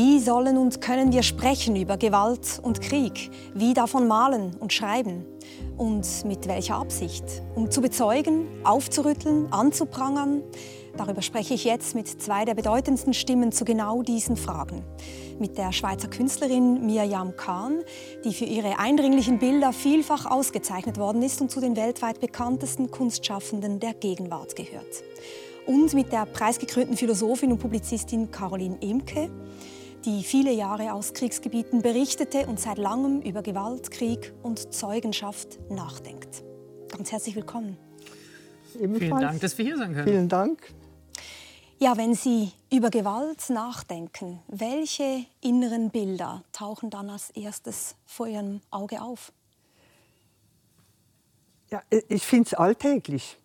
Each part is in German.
Wie sollen und können wir sprechen über Gewalt und Krieg? Wie davon malen und schreiben? Und mit welcher Absicht? Um zu bezeugen, aufzurütteln, anzuprangern? Darüber spreche ich jetzt mit zwei der bedeutendsten Stimmen zu genau diesen Fragen. Mit der Schweizer Künstlerin Mirjam Kahn, die für ihre eindringlichen Bilder vielfach ausgezeichnet worden ist und zu den weltweit bekanntesten Kunstschaffenden der Gegenwart gehört. Und mit der preisgekrönten Philosophin und Publizistin Caroline Emke, die viele Jahre aus Kriegsgebieten berichtete und seit langem über Gewalt, Krieg und Zeugenschaft nachdenkt. Ganz herzlich willkommen. Ebenfalls. Vielen Dank, dass wir hier sein können. Vielen Dank. Ja, wenn Sie über Gewalt nachdenken, welche inneren Bilder tauchen dann als erstes vor Ihrem Auge auf? Ja, ich finde es alltäglich.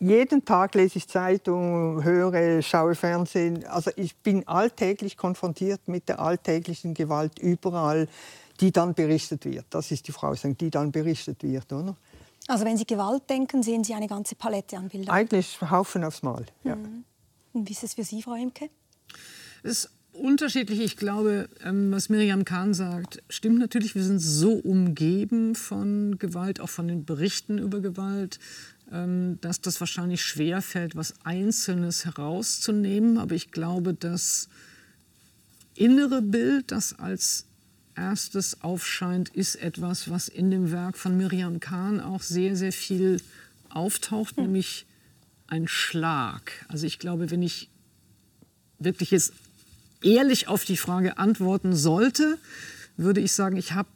Jeden Tag lese ich Zeitung, höre, schaue Fernsehen. Also ich bin alltäglich konfrontiert mit der alltäglichen Gewalt überall, die dann berichtet wird. Das ist die Frau, die dann berichtet wird, oder? Also wenn Sie Gewalt denken, sehen Sie eine ganze Palette an Bildern? Eigentlich Haufen aufs Mal, ja. Mhm. Und wie ist es für Sie, Frau Emke? Es ist unterschiedlich. Ich glaube, ähm, was Miriam Kahn sagt, stimmt natürlich. Wir sind so umgeben von Gewalt, auch von den Berichten über Gewalt, dass das wahrscheinlich schwer fällt, was Einzelnes herauszunehmen. Aber ich glaube, das innere Bild, das als erstes aufscheint, ist etwas, was in dem Werk von Miriam Kahn auch sehr, sehr viel auftaucht, hm. nämlich ein Schlag. Also ich glaube, wenn ich wirklich jetzt ehrlich auf die Frage antworten sollte, würde ich sagen, ich habe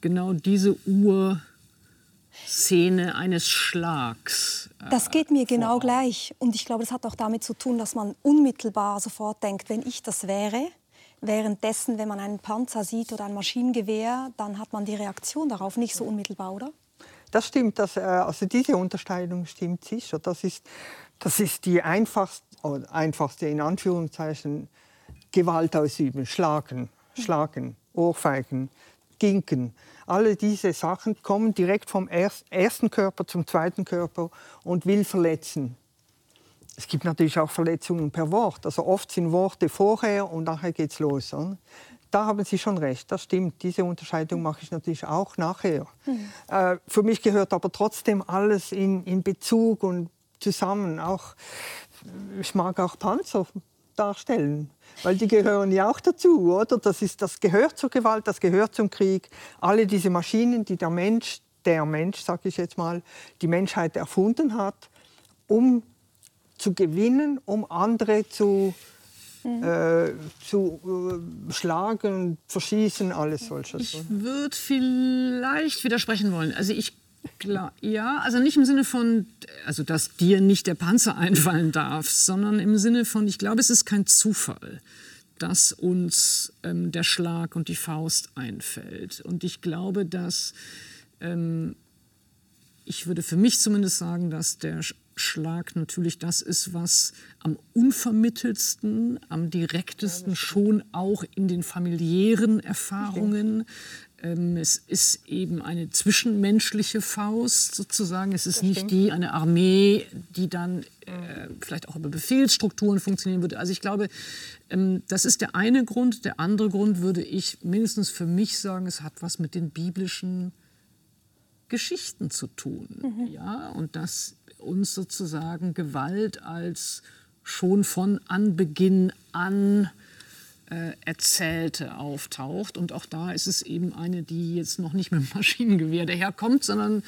genau diese Urszene eines Schlags. Äh, das geht mir genau vor. gleich. Und ich glaube, das hat auch damit zu tun, dass man unmittelbar sofort denkt, wenn ich das wäre, währenddessen, wenn man einen Panzer sieht oder ein Maschinengewehr, dann hat man die Reaktion darauf nicht so unmittelbar, oder? Das stimmt, das, äh, also diese Unterscheidung stimmt sicher. Das ist, das ist die einfachste, einfachste in Anführungszeichen Gewalt ausüben, schlagen, schlagen, Ohrfeigen, Ginken. Alle diese Sachen kommen direkt vom ersten Körper zum zweiten Körper und will verletzen. Es gibt natürlich auch Verletzungen per Wort. Also oft sind Worte vorher und nachher geht's los. Oder? da haben Sie schon recht, das stimmt. Diese Unterscheidung mache ich natürlich auch nachher. Mhm. Äh, für mich gehört aber trotzdem alles in, in Bezug und zusammen. Auch, ich mag auch Panzer darstellen, weil die gehören ja auch dazu, oder? Das, ist, das gehört zur Gewalt, das gehört zum Krieg. Alle diese Maschinen, die der Mensch, der Mensch, sage ich jetzt mal, die Menschheit erfunden hat, um zu gewinnen, um andere zu Mhm. Äh, zu äh, schlagen, verschießen, alles solches. Ich würde vielleicht widersprechen wollen. Also ich Klar, ja, also nicht im Sinne von, also dass dir nicht der Panzer einfallen darf, sondern im Sinne von, ich glaube, es ist kein Zufall, dass uns ähm, der Schlag und die Faust einfällt. Und ich glaube, dass, ähm, ich würde für mich zumindest sagen, dass der Schlag natürlich das ist, was am unvermittelsten, am direktesten schon auch in den familiären Erfahrungen. Ähm, es ist eben eine zwischenmenschliche Faust sozusagen. Es ist nicht die, eine Armee, die dann äh, vielleicht auch über Befehlsstrukturen funktionieren würde. Also ich glaube, ähm, das ist der eine Grund. Der andere Grund würde ich mindestens für mich sagen, es hat was mit den biblischen Geschichten zu tun. Mhm. Ja, und das uns sozusagen Gewalt als schon von Anbeginn an äh, Erzählte auftaucht. Und auch da ist es eben eine, die jetzt noch nicht mit dem Maschinengewehr daherkommt, sondern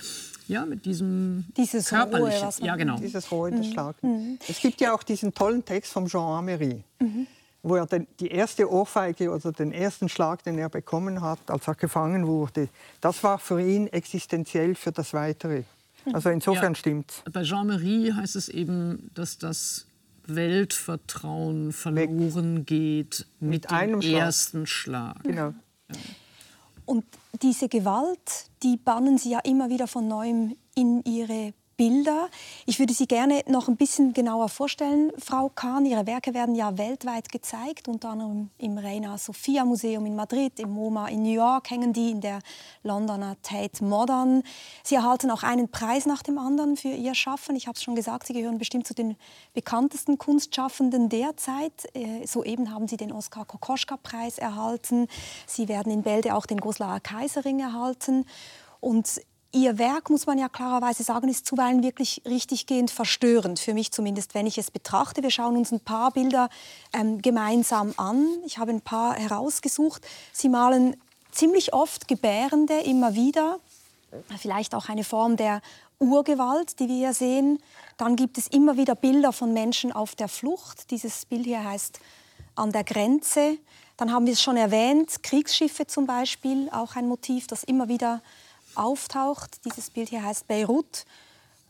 ja, mit diesem Dieses körperlichen. Rohe, ja, genau. Dieses Rohe, das mhm. Schlagen. Mhm. Es gibt ja auch diesen tollen Text von Jean Amery. Mhm wo er den, die erste Ohrfeige oder den ersten Schlag, den er bekommen hat, als er gefangen wurde, das war für ihn existenziell für das Weitere. Also insofern ja, stimmt Bei Jean-Marie heißt es eben, dass das Weltvertrauen verloren Weg. geht mit, mit einem dem ersten Schlag. Schlag. Genau. Ja. Und diese Gewalt, die bannen Sie ja immer wieder von neuem in Ihre Bilder. Ich würde Sie gerne noch ein bisschen genauer vorstellen, Frau Kahn. Ihre Werke werden ja weltweit gezeigt, unter anderem im Reina Sofia Museum in Madrid, im MoMA in New York hängen die, in der Londoner Tate Modern. Sie erhalten auch einen Preis nach dem anderen für ihr Schaffen. Ich habe es schon gesagt, Sie gehören bestimmt zu den bekanntesten Kunstschaffenden derzeit. Äh, soeben haben Sie den Oskar Kokoschka-Preis erhalten. Sie werden in Bälde auch den Goslauer Kaiserring erhalten. Und Ihr Werk, muss man ja klarerweise sagen, ist zuweilen wirklich richtiggehend verstörend, für mich zumindest, wenn ich es betrachte. Wir schauen uns ein paar Bilder ähm, gemeinsam an. Ich habe ein paar herausgesucht. Sie malen ziemlich oft Gebärende, immer wieder. Vielleicht auch eine Form der Urgewalt, die wir hier sehen. Dann gibt es immer wieder Bilder von Menschen auf der Flucht. Dieses Bild hier heißt An der Grenze. Dann haben wir es schon erwähnt, Kriegsschiffe zum Beispiel, auch ein Motiv, das immer wieder auftaucht. Dieses Bild hier heißt Beirut.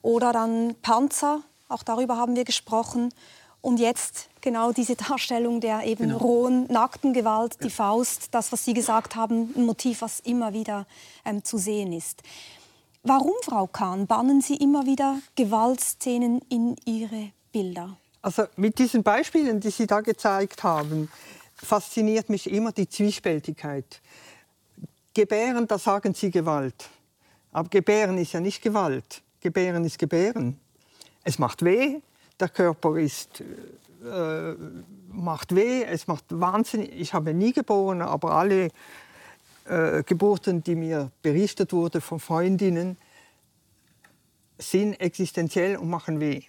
Oder dann Panzer, auch darüber haben wir gesprochen. Und jetzt genau diese Darstellung der eben genau. rohen, nackten Gewalt, die Faust, das, was Sie gesagt haben, ein Motiv, was immer wieder ähm, zu sehen ist. Warum, Frau Kahn, bannen Sie immer wieder Gewaltszenen in Ihre Bilder? Also mit diesen Beispielen, die Sie da gezeigt haben, fasziniert mich immer die Zwiespältigkeit. Gebären, da sagen Sie Gewalt. Aber Gebären ist ja nicht Gewalt. Gebären ist Gebären. Es macht weh, der Körper ist, äh, macht weh, es macht Wahnsinn. Ich habe nie geboren, aber alle äh, Geburten, die mir berichtet wurden von Freundinnen, sind existenziell und machen weh.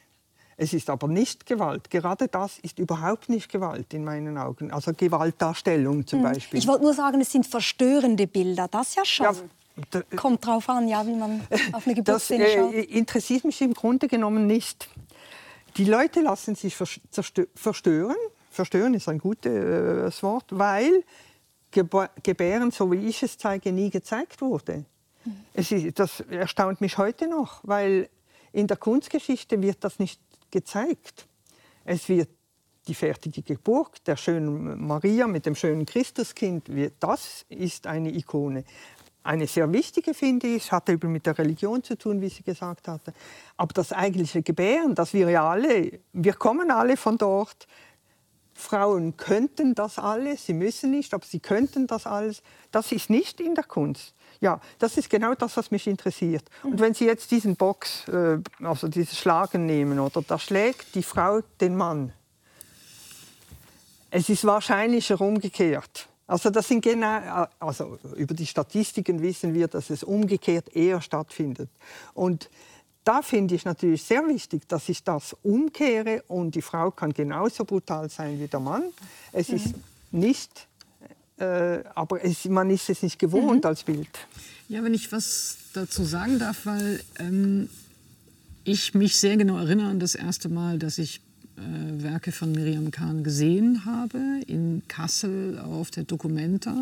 Es ist aber nicht Gewalt. Gerade das ist überhaupt nicht Gewalt in meinen Augen. Also Gewaltdarstellung zum hm. Beispiel. Ich wollte nur sagen, es sind verstörende Bilder. Das ja schon. Ja, da, Kommt drauf an, ja, wie man auf eine Geburtsszene das, äh, schaut. Das interessiert mich im Grunde genommen nicht. Die Leute lassen sich verstören. Verstören ist ein gutes äh, Wort, weil Gebären, so wie ich es zeige, nie gezeigt wurde. Mhm. Es ist, das erstaunt mich heute noch, weil in der Kunstgeschichte wird das nicht gezeigt. Es wird die fertige Geburt der schönen Maria mit dem schönen Christuskind, das ist eine Ikone. Eine sehr wichtige, finde ich, hat eben mit der Religion zu tun, wie sie gesagt hatte. Aber das eigentliche Gebären, dass wir ja alle, wir kommen alle von dort. Frauen könnten das alles, sie müssen nicht, aber sie könnten das alles. Das ist nicht in der Kunst. Ja, das ist genau das, was mich interessiert. Und wenn Sie jetzt diesen Box, äh, also dieses Schlagen nehmen, oder da schlägt die Frau den Mann. Es ist wahrscheinlicher umgekehrt. Also das sind genau, also über die Statistiken wissen wir, dass es umgekehrt eher stattfindet. Und da finde ich natürlich sehr wichtig, dass ich das umkehre und die Frau kann genauso brutal sein wie der Mann. Es mhm. ist nicht äh, aber es, man ist es nicht gewohnt mhm. als Bild. Ja, wenn ich was dazu sagen darf, weil ähm, ich mich sehr genau erinnere an das erste Mal, dass ich äh, Werke von Miriam Kahn gesehen habe in Kassel auf der Documenta.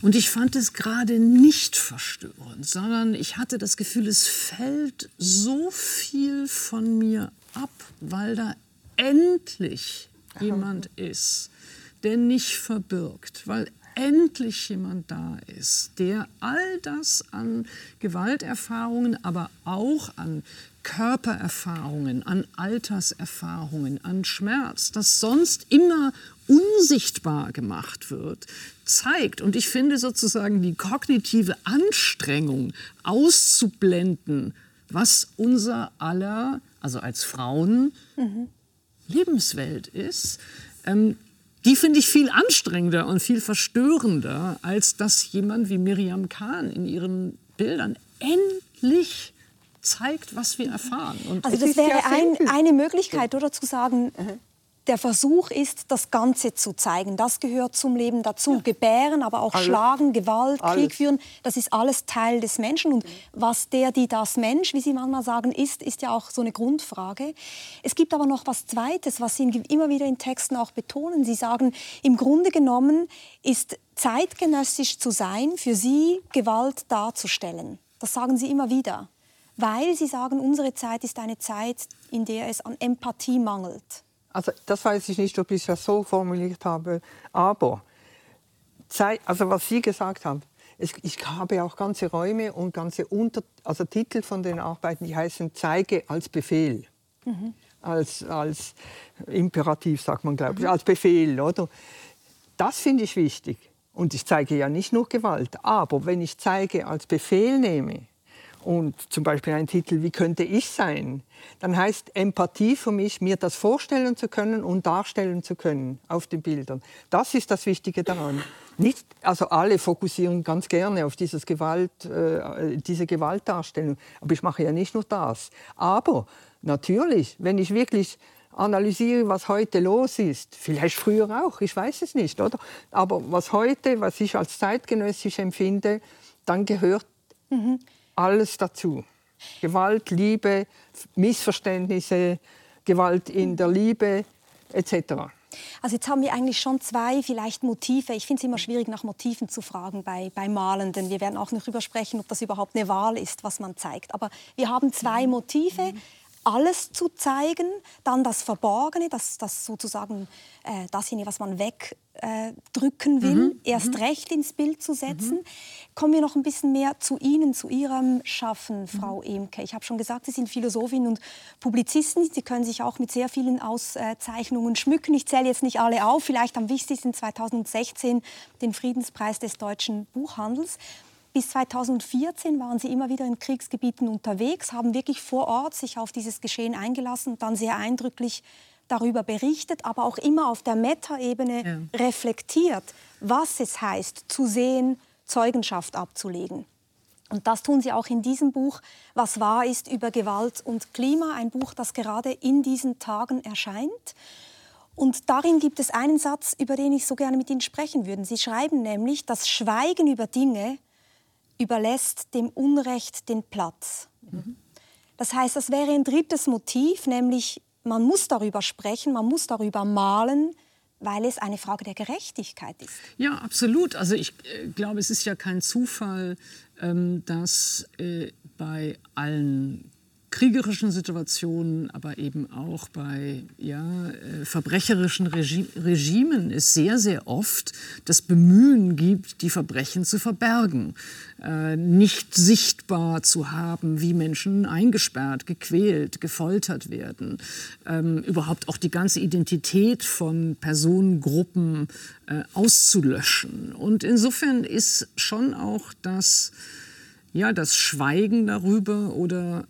Und ich fand es gerade nicht verstörend, sondern ich hatte das Gefühl, es fällt so viel von mir ab, weil da endlich jemand ist, der nicht verbirgt, weil endlich jemand da ist, der all das an Gewalterfahrungen, aber auch an Körpererfahrungen, an Alterserfahrungen, an Schmerz, das sonst immer unsichtbar gemacht wird, zeigt. Und ich finde sozusagen die kognitive Anstrengung auszublenden, was unser aller, also als Frauen, mhm. Lebenswelt ist, ähm, die finde ich viel anstrengender und viel verstörender, als dass jemand wie Miriam Kahn in ihren Bildern endlich zeigt, was wir erfahren. Und also das wäre ein, eine Möglichkeit, oder zu sagen, der Versuch ist, das Ganze zu zeigen. Das gehört zum Leben dazu. Ja. Gebären, aber auch alles. Schlagen, Gewalt, alles. Krieg führen, das ist alles Teil des Menschen. Und was der, die, das Mensch, wie Sie manchmal sagen, ist, ist ja auch so eine Grundfrage. Es gibt aber noch was Zweites, was Sie immer wieder in Texten auch betonen. Sie sagen, im Grunde genommen ist zeitgenössisch zu sein, für Sie Gewalt darzustellen. Das sagen Sie immer wieder. Weil Sie sagen, unsere Zeit ist eine Zeit, in der es an Empathie mangelt. Also das weiß ich nicht, ob ich das so formuliert habe, aber also was Sie gesagt haben, ich habe auch ganze Räume und ganze Unter also Titel von den Arbeiten, die heißen Zeige als Befehl. Mhm. Als, als Imperativ, sagt man, glaube ich, mhm. als Befehl. Oder? Das finde ich wichtig. Und ich zeige ja nicht nur Gewalt, aber wenn ich zeige als Befehl nehme, und zum Beispiel ein Titel, wie könnte ich sein, dann heißt Empathie für mich, mir das vorstellen zu können und darstellen zu können auf den Bildern. Das ist das Wichtige daran. Nicht, also alle fokussieren ganz gerne auf dieses Gewalt, äh, diese Gewaltdarstellung, aber ich mache ja nicht nur das. Aber natürlich, wenn ich wirklich analysiere, was heute los ist, vielleicht früher auch, ich weiß es nicht, oder? Aber was heute, was ich als zeitgenössisch empfinde, dann gehört mhm alles dazu. Gewalt, Liebe, Missverständnisse, Gewalt in der Liebe etc. Also jetzt haben wir eigentlich schon zwei vielleicht Motive. Ich finde es immer schwierig, nach Motiven zu fragen bei, bei Malenden. Wir werden auch noch darüber sprechen, ob das überhaupt eine Wahl ist, was man zeigt. Aber wir haben zwei Motive. Mhm alles zu zeigen, dann das Verborgene, das, das sozusagen äh, dasjenige, was man wegdrücken äh, will, mhm. erst mhm. recht ins Bild zu setzen. Mhm. Kommen wir noch ein bisschen mehr zu Ihnen, zu Ihrem Schaffen, Frau mhm. Emke. Ich habe schon gesagt, Sie sind Philosophin und Publizistin. Sie können sich auch mit sehr vielen Auszeichnungen schmücken. Ich zähle jetzt nicht alle auf. Vielleicht am wichtigsten 2016 den Friedenspreis des deutschen Buchhandels. Bis 2014 waren sie immer wieder in Kriegsgebieten unterwegs, haben wirklich vor Ort sich auf dieses Geschehen eingelassen und dann sehr eindrücklich darüber berichtet, aber auch immer auf der Metaebene ja. reflektiert, was es heißt, zu sehen, Zeugenschaft abzulegen. Und das tun sie auch in diesem Buch, Was wahr ist über Gewalt und Klima, ein Buch, das gerade in diesen Tagen erscheint. Und darin gibt es einen Satz, über den ich so gerne mit Ihnen sprechen würde. Sie schreiben nämlich, das Schweigen über Dinge überlässt dem Unrecht den Platz. Das heißt, das wäre ein drittes Motiv, nämlich man muss darüber sprechen, man muss darüber malen, weil es eine Frage der Gerechtigkeit ist. Ja, absolut. Also ich äh, glaube, es ist ja kein Zufall, ähm, dass äh, bei allen kriegerischen Situationen, aber eben auch bei ja, äh, verbrecherischen Regi Regimen es sehr, sehr oft das Bemühen gibt, die Verbrechen zu verbergen, äh, nicht sichtbar zu haben, wie Menschen eingesperrt, gequält, gefoltert werden, ähm, überhaupt auch die ganze Identität von Personengruppen äh, auszulöschen. Und insofern ist schon auch das, ja, das Schweigen darüber oder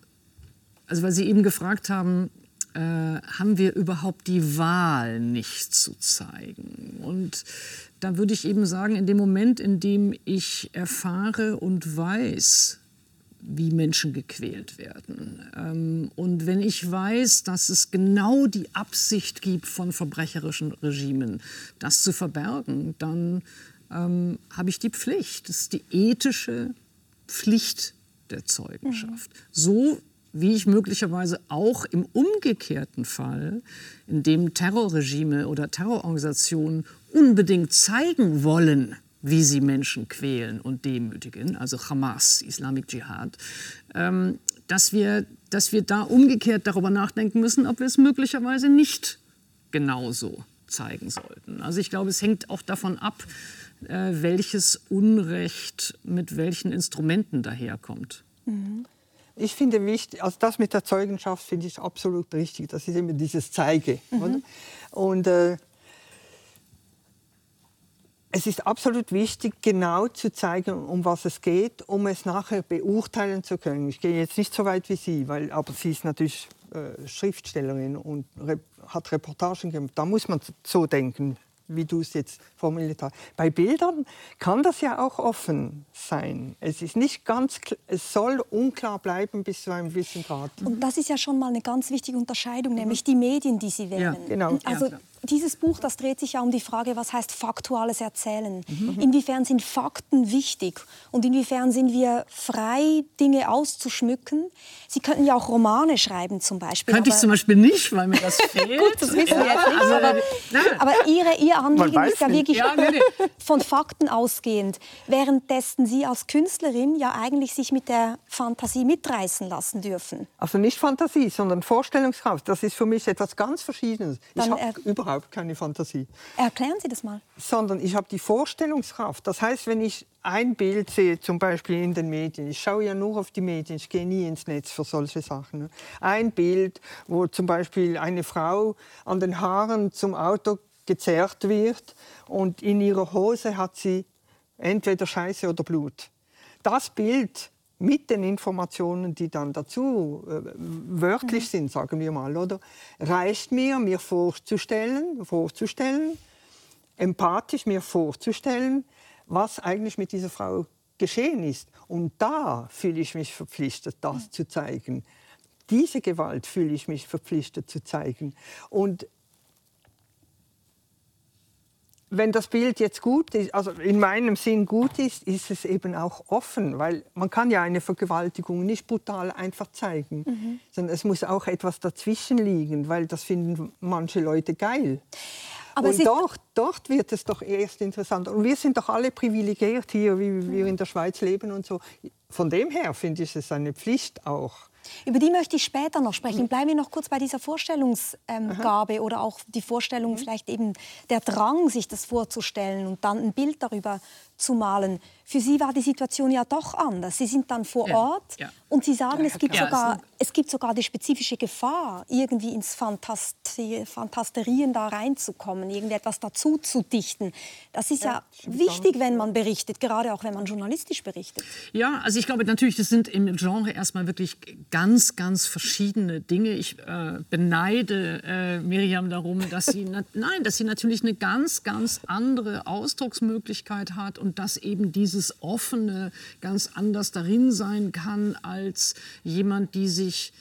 also weil Sie eben gefragt haben, äh, haben wir überhaupt die Wahl, nicht zu zeigen? Und da würde ich eben sagen, in dem Moment, in dem ich erfahre und weiß, wie Menschen gequält werden. Ähm, und wenn ich weiß, dass es genau die Absicht gibt von verbrecherischen Regimen, das zu verbergen, dann ähm, habe ich die Pflicht. Das ist die ethische Pflicht der Zeugenschaft. Mhm. So wie ich möglicherweise auch im umgekehrten Fall, in dem Terrorregime oder Terrororganisationen unbedingt zeigen wollen, wie sie Menschen quälen und demütigen, also Hamas, Islamic Dschihad, ähm, dass, wir, dass wir da umgekehrt darüber nachdenken müssen, ob wir es möglicherweise nicht genauso zeigen sollten. Also ich glaube, es hängt auch davon ab, äh, welches Unrecht mit welchen Instrumenten daherkommt. Mhm. Ich finde wichtig, also das mit der Zeugenschaft finde ich absolut richtig. Das ist immer dieses Zeige. Mhm. Und äh, es ist absolut wichtig, genau zu zeigen, um was es geht, um es nachher beurteilen zu können. Ich gehe jetzt nicht so weit wie Sie, weil, aber sie ist natürlich äh, Schriftstellerin und re hat Reportagen gemacht. Da muss man so denken, wie du es jetzt formuliert hast. Bei Bildern kann das ja auch offen sein. Es ist nicht ganz, es soll unklar bleiben bis zu einem gewissen Grad. Und das ist ja schon mal eine ganz wichtige Unterscheidung, nämlich die Medien, die sie wählen. Ja, genau. Also ja, dieses Buch, das dreht sich ja um die Frage, was heißt faktuales Erzählen? Mhm. Inwiefern sind Fakten wichtig und inwiefern sind wir frei, Dinge auszuschmücken? Sie könnten ja auch Romane schreiben zum Beispiel. Könnte ich zum Beispiel nicht, weil mir das fehlt. Gut, das wissen wir jetzt nicht. Also, aber, aber ihre, Ihr Anliegen ist ja wirklich ja, nee, nee. von Fakten ausgehend, währenddessen Sie als Künstlerin ja eigentlich sich mit der Fantasie mitreißen lassen dürfen. Also nicht Fantasie, sondern Vorstellungskraft. Das ist für mich etwas ganz Verschiedenes. Dann, ich habe überhaupt überhaupt keine Fantasie. Erklären Sie das mal. Sondern ich habe die Vorstellungskraft. Das heißt, wenn ich ein Bild sehe, zum Beispiel in den Medien, ich schaue ja nur auf die Medien, ich gehe nie ins Netz für solche Sachen. Ne? Ein Bild, wo zum Beispiel eine Frau an den Haaren zum Auto gezerrt wird und in ihrer Hose hat sie entweder Scheiße oder Blut. Das Bild mit den Informationen, die dann dazu äh, wörtlich mhm. sind, sagen wir mal, oder, reicht mir, mir vorzustellen, vorzustellen, empathisch mir vorzustellen, was eigentlich mit dieser Frau geschehen ist. Und da fühle ich mich verpflichtet, das mhm. zu zeigen. Diese Gewalt fühle ich mich verpflichtet zu zeigen. Und wenn das Bild jetzt gut ist, also in meinem Sinn gut ist, ist es eben auch offen, weil man kann ja eine Vergewaltigung nicht brutal einfach zeigen, mhm. sondern es muss auch etwas dazwischen liegen, weil das finden manche Leute geil. Aber und dort, dort wird es doch erst interessant. Und wir sind doch alle privilegiert hier, wie wir in der Schweiz leben und so. Von dem her finde ich es eine Pflicht auch, über die möchte ich später noch sprechen. Bleiben wir noch kurz bei dieser Vorstellungsgabe oder auch die Vorstellung, mhm. vielleicht eben der Drang, sich das vorzustellen und dann ein Bild darüber zu malen. Für Sie war die Situation ja doch anders. Sie sind dann vor Ort ja. und Sie sagen, es gibt, sogar, es gibt sogar die spezifische Gefahr, irgendwie ins Fantasti Fantasterien da reinzukommen, irgendetwas dazu zu dichten. Das ist ja, ja wichtig, wenn man berichtet, gerade auch wenn man journalistisch berichtet. Ja, also ich glaube natürlich, das sind im Genre erstmal wirklich ganz, ganz verschiedene Dinge. Ich äh, beneide äh, Miriam darum, dass sie, nein, dass sie natürlich eine ganz, ganz andere Ausdrucksmöglichkeit hat und dass eben dieses Offene ganz anders darin sein kann als jemand, die sich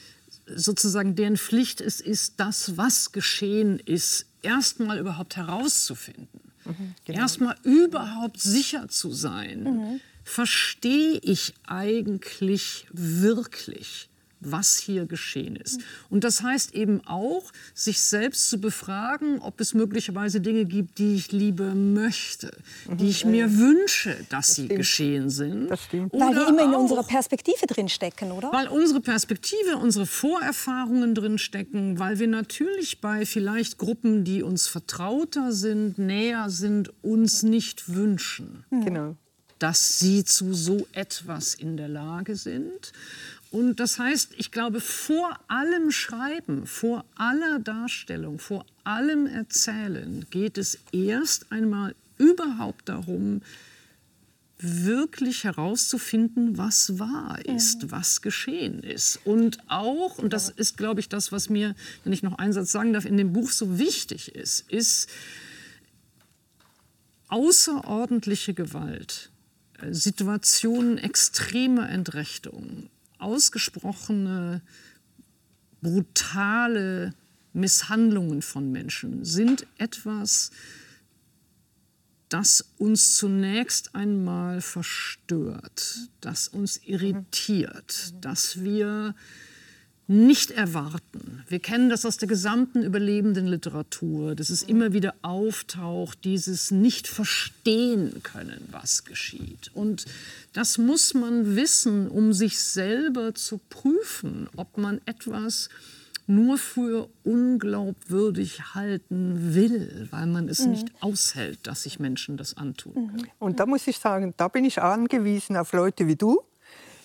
sozusagen deren Pflicht es ist, das, was geschehen ist, erstmal überhaupt herauszufinden. Mhm, genau. Erstmal überhaupt sicher zu sein. Mhm. Verstehe ich eigentlich wirklich? Was hier geschehen ist. Und das heißt eben auch, sich selbst zu befragen, ob es möglicherweise Dinge gibt, die ich lieber möchte, die ich mir wünsche, dass das sie stimmt. geschehen sind. Das stimmt. Weil wir immer in unserer Perspektive drin stecken, oder? Weil unsere Perspektive, unsere Vorerfahrungen drin stecken, weil wir natürlich bei vielleicht Gruppen, die uns vertrauter sind, näher sind, uns nicht wünschen. Genau dass sie zu so etwas in der Lage sind. Und das heißt, ich glaube, vor allem Schreiben, vor aller Darstellung, vor allem Erzählen geht es erst einmal überhaupt darum, wirklich herauszufinden, was wahr ist, was geschehen ist. Und auch, und das ist, glaube ich, das, was mir, wenn ich noch einen Satz sagen darf, in dem Buch so wichtig ist, ist außerordentliche Gewalt, äh, Situationen extremer Entrechtung, ausgesprochene, brutale Misshandlungen von Menschen sind etwas, das uns zunächst einmal verstört, das uns irritiert, dass wir nicht erwarten. Wir kennen das aus der gesamten überlebenden Literatur, dass es immer wieder auftaucht, dieses nicht verstehen können, was geschieht. Und das muss man wissen, um sich selber zu prüfen, ob man etwas nur für unglaubwürdig halten will, weil man es mhm. nicht aushält, dass sich Menschen das antun. Mhm. Und da muss ich sagen, da bin ich angewiesen auf Leute wie du,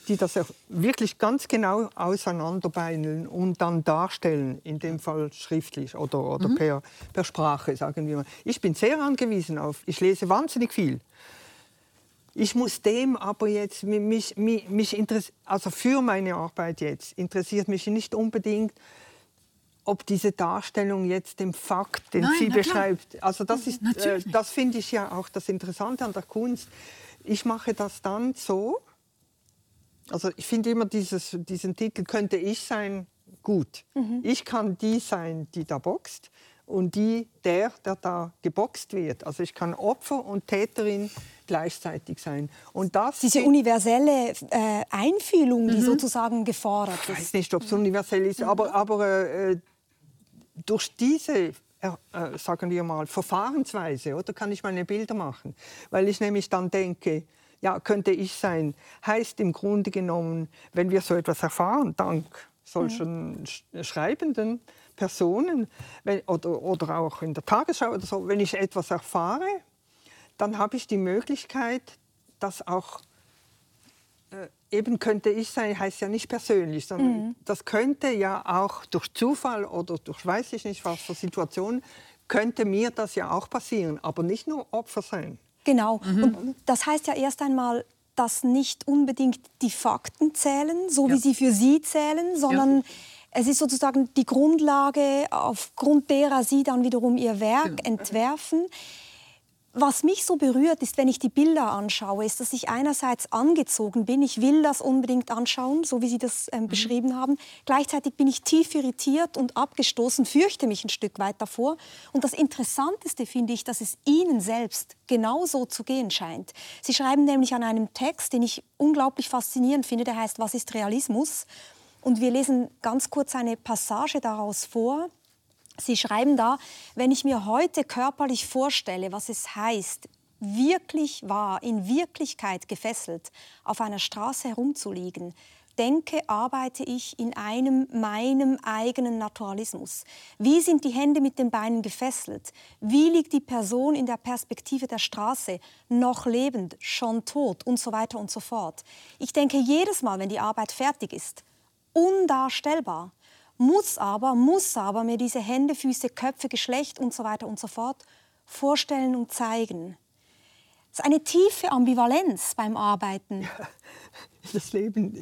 die das wirklich ganz genau auseinanderbeineln und dann darstellen, in dem Fall schriftlich oder, oder mhm. per, per Sprache, sagen wir mal. Ich bin sehr angewiesen auf, ich lese wahnsinnig viel. Ich muss dem aber jetzt, mich, mich, mich also für meine Arbeit jetzt, interessiert mich nicht unbedingt, ob diese Darstellung jetzt dem Fakt, den Nein, sie beschreibt, also das ist, äh, das finde ich ja auch das Interessante an der Kunst. Ich mache das dann so, also ich finde immer dieses, diesen Titel könnte ich sein gut. Mhm. Ich kann die sein, die da boxt und die der, der da geboxt wird. Also ich kann Opfer und Täterin gleichzeitig sein. Und das diese universelle äh, Einfühlung, die mhm. sozusagen gefordert ist. Ich weiß nicht, ob es universell ist, mhm. aber, aber äh, durch diese äh, äh, sagen wir mal, Verfahrensweise, oder kann ich meine Bilder machen, weil ich nämlich dann denke, ja, könnte ich sein, heißt im Grunde genommen, wenn wir so etwas erfahren, dank solchen mhm. schreibenden Personen wenn, oder, oder auch in der Tagesschau oder so, wenn ich etwas erfahre, dann habe ich die Möglichkeit, das auch äh, eben könnte ich sein, heißt ja nicht persönlich, sondern mhm. das könnte ja auch durch Zufall oder durch weiß ich nicht was für Situationen, könnte mir das ja auch passieren, aber nicht nur Opfer sein. Genau. Mhm. Und das heißt ja erst einmal, dass nicht unbedingt die Fakten zählen, so ja. wie sie für Sie zählen, sondern ja. es ist sozusagen die Grundlage, aufgrund derer Sie dann wiederum Ihr Werk genau. entwerfen. Was mich so berührt, ist, wenn ich die Bilder anschaue, ist, dass ich einerseits angezogen bin. Ich will das unbedingt anschauen, so wie Sie das ähm, mhm. beschrieben haben. Gleichzeitig bin ich tief irritiert und abgestoßen, fürchte mich ein Stück weit davor. Und das Interessanteste finde ich, dass es Ihnen selbst genauso zu gehen scheint. Sie schreiben nämlich an einem Text, den ich unglaublich faszinierend finde, der heißt Was ist Realismus? Und wir lesen ganz kurz eine Passage daraus vor. Sie schreiben da, wenn ich mir heute körperlich vorstelle, was es heißt, wirklich wahr, in Wirklichkeit gefesselt, auf einer Straße herumzuliegen, denke, arbeite ich in einem meinem eigenen Naturalismus. Wie sind die Hände mit den Beinen gefesselt? Wie liegt die Person in der Perspektive der Straße, noch lebend, schon tot und so weiter und so fort? Ich denke jedes Mal, wenn die Arbeit fertig ist, undarstellbar muss aber, muss aber mir diese Hände, Füße, Köpfe, Geschlecht und so weiter und so fort vorstellen und zeigen. Es ist eine tiefe Ambivalenz beim Arbeiten. Ja, das Leben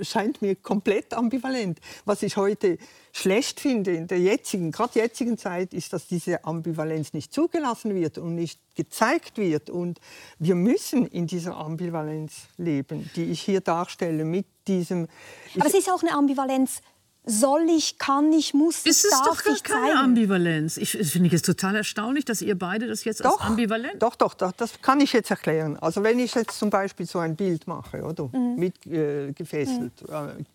äh, scheint mir komplett ambivalent. Was ich heute schlecht finde in der jetzigen, gerade jetzigen Zeit, ist, dass diese Ambivalenz nicht zugelassen wird und nicht gezeigt wird. Und wir müssen in dieser Ambivalenz leben, die ich hier darstelle mit diesem. Aber es ist auch eine Ambivalenz soll ich, kann ich, muss ich, ist es darf doch ich keine zeigen. Ambivalenz. Ich finde es total erstaunlich, dass ihr beide das jetzt doch, als ambivalent... Doch, doch, doch, das kann ich jetzt erklären. Also wenn ich jetzt zum Beispiel so ein Bild mache, oder, mhm. mit äh, gefesselt,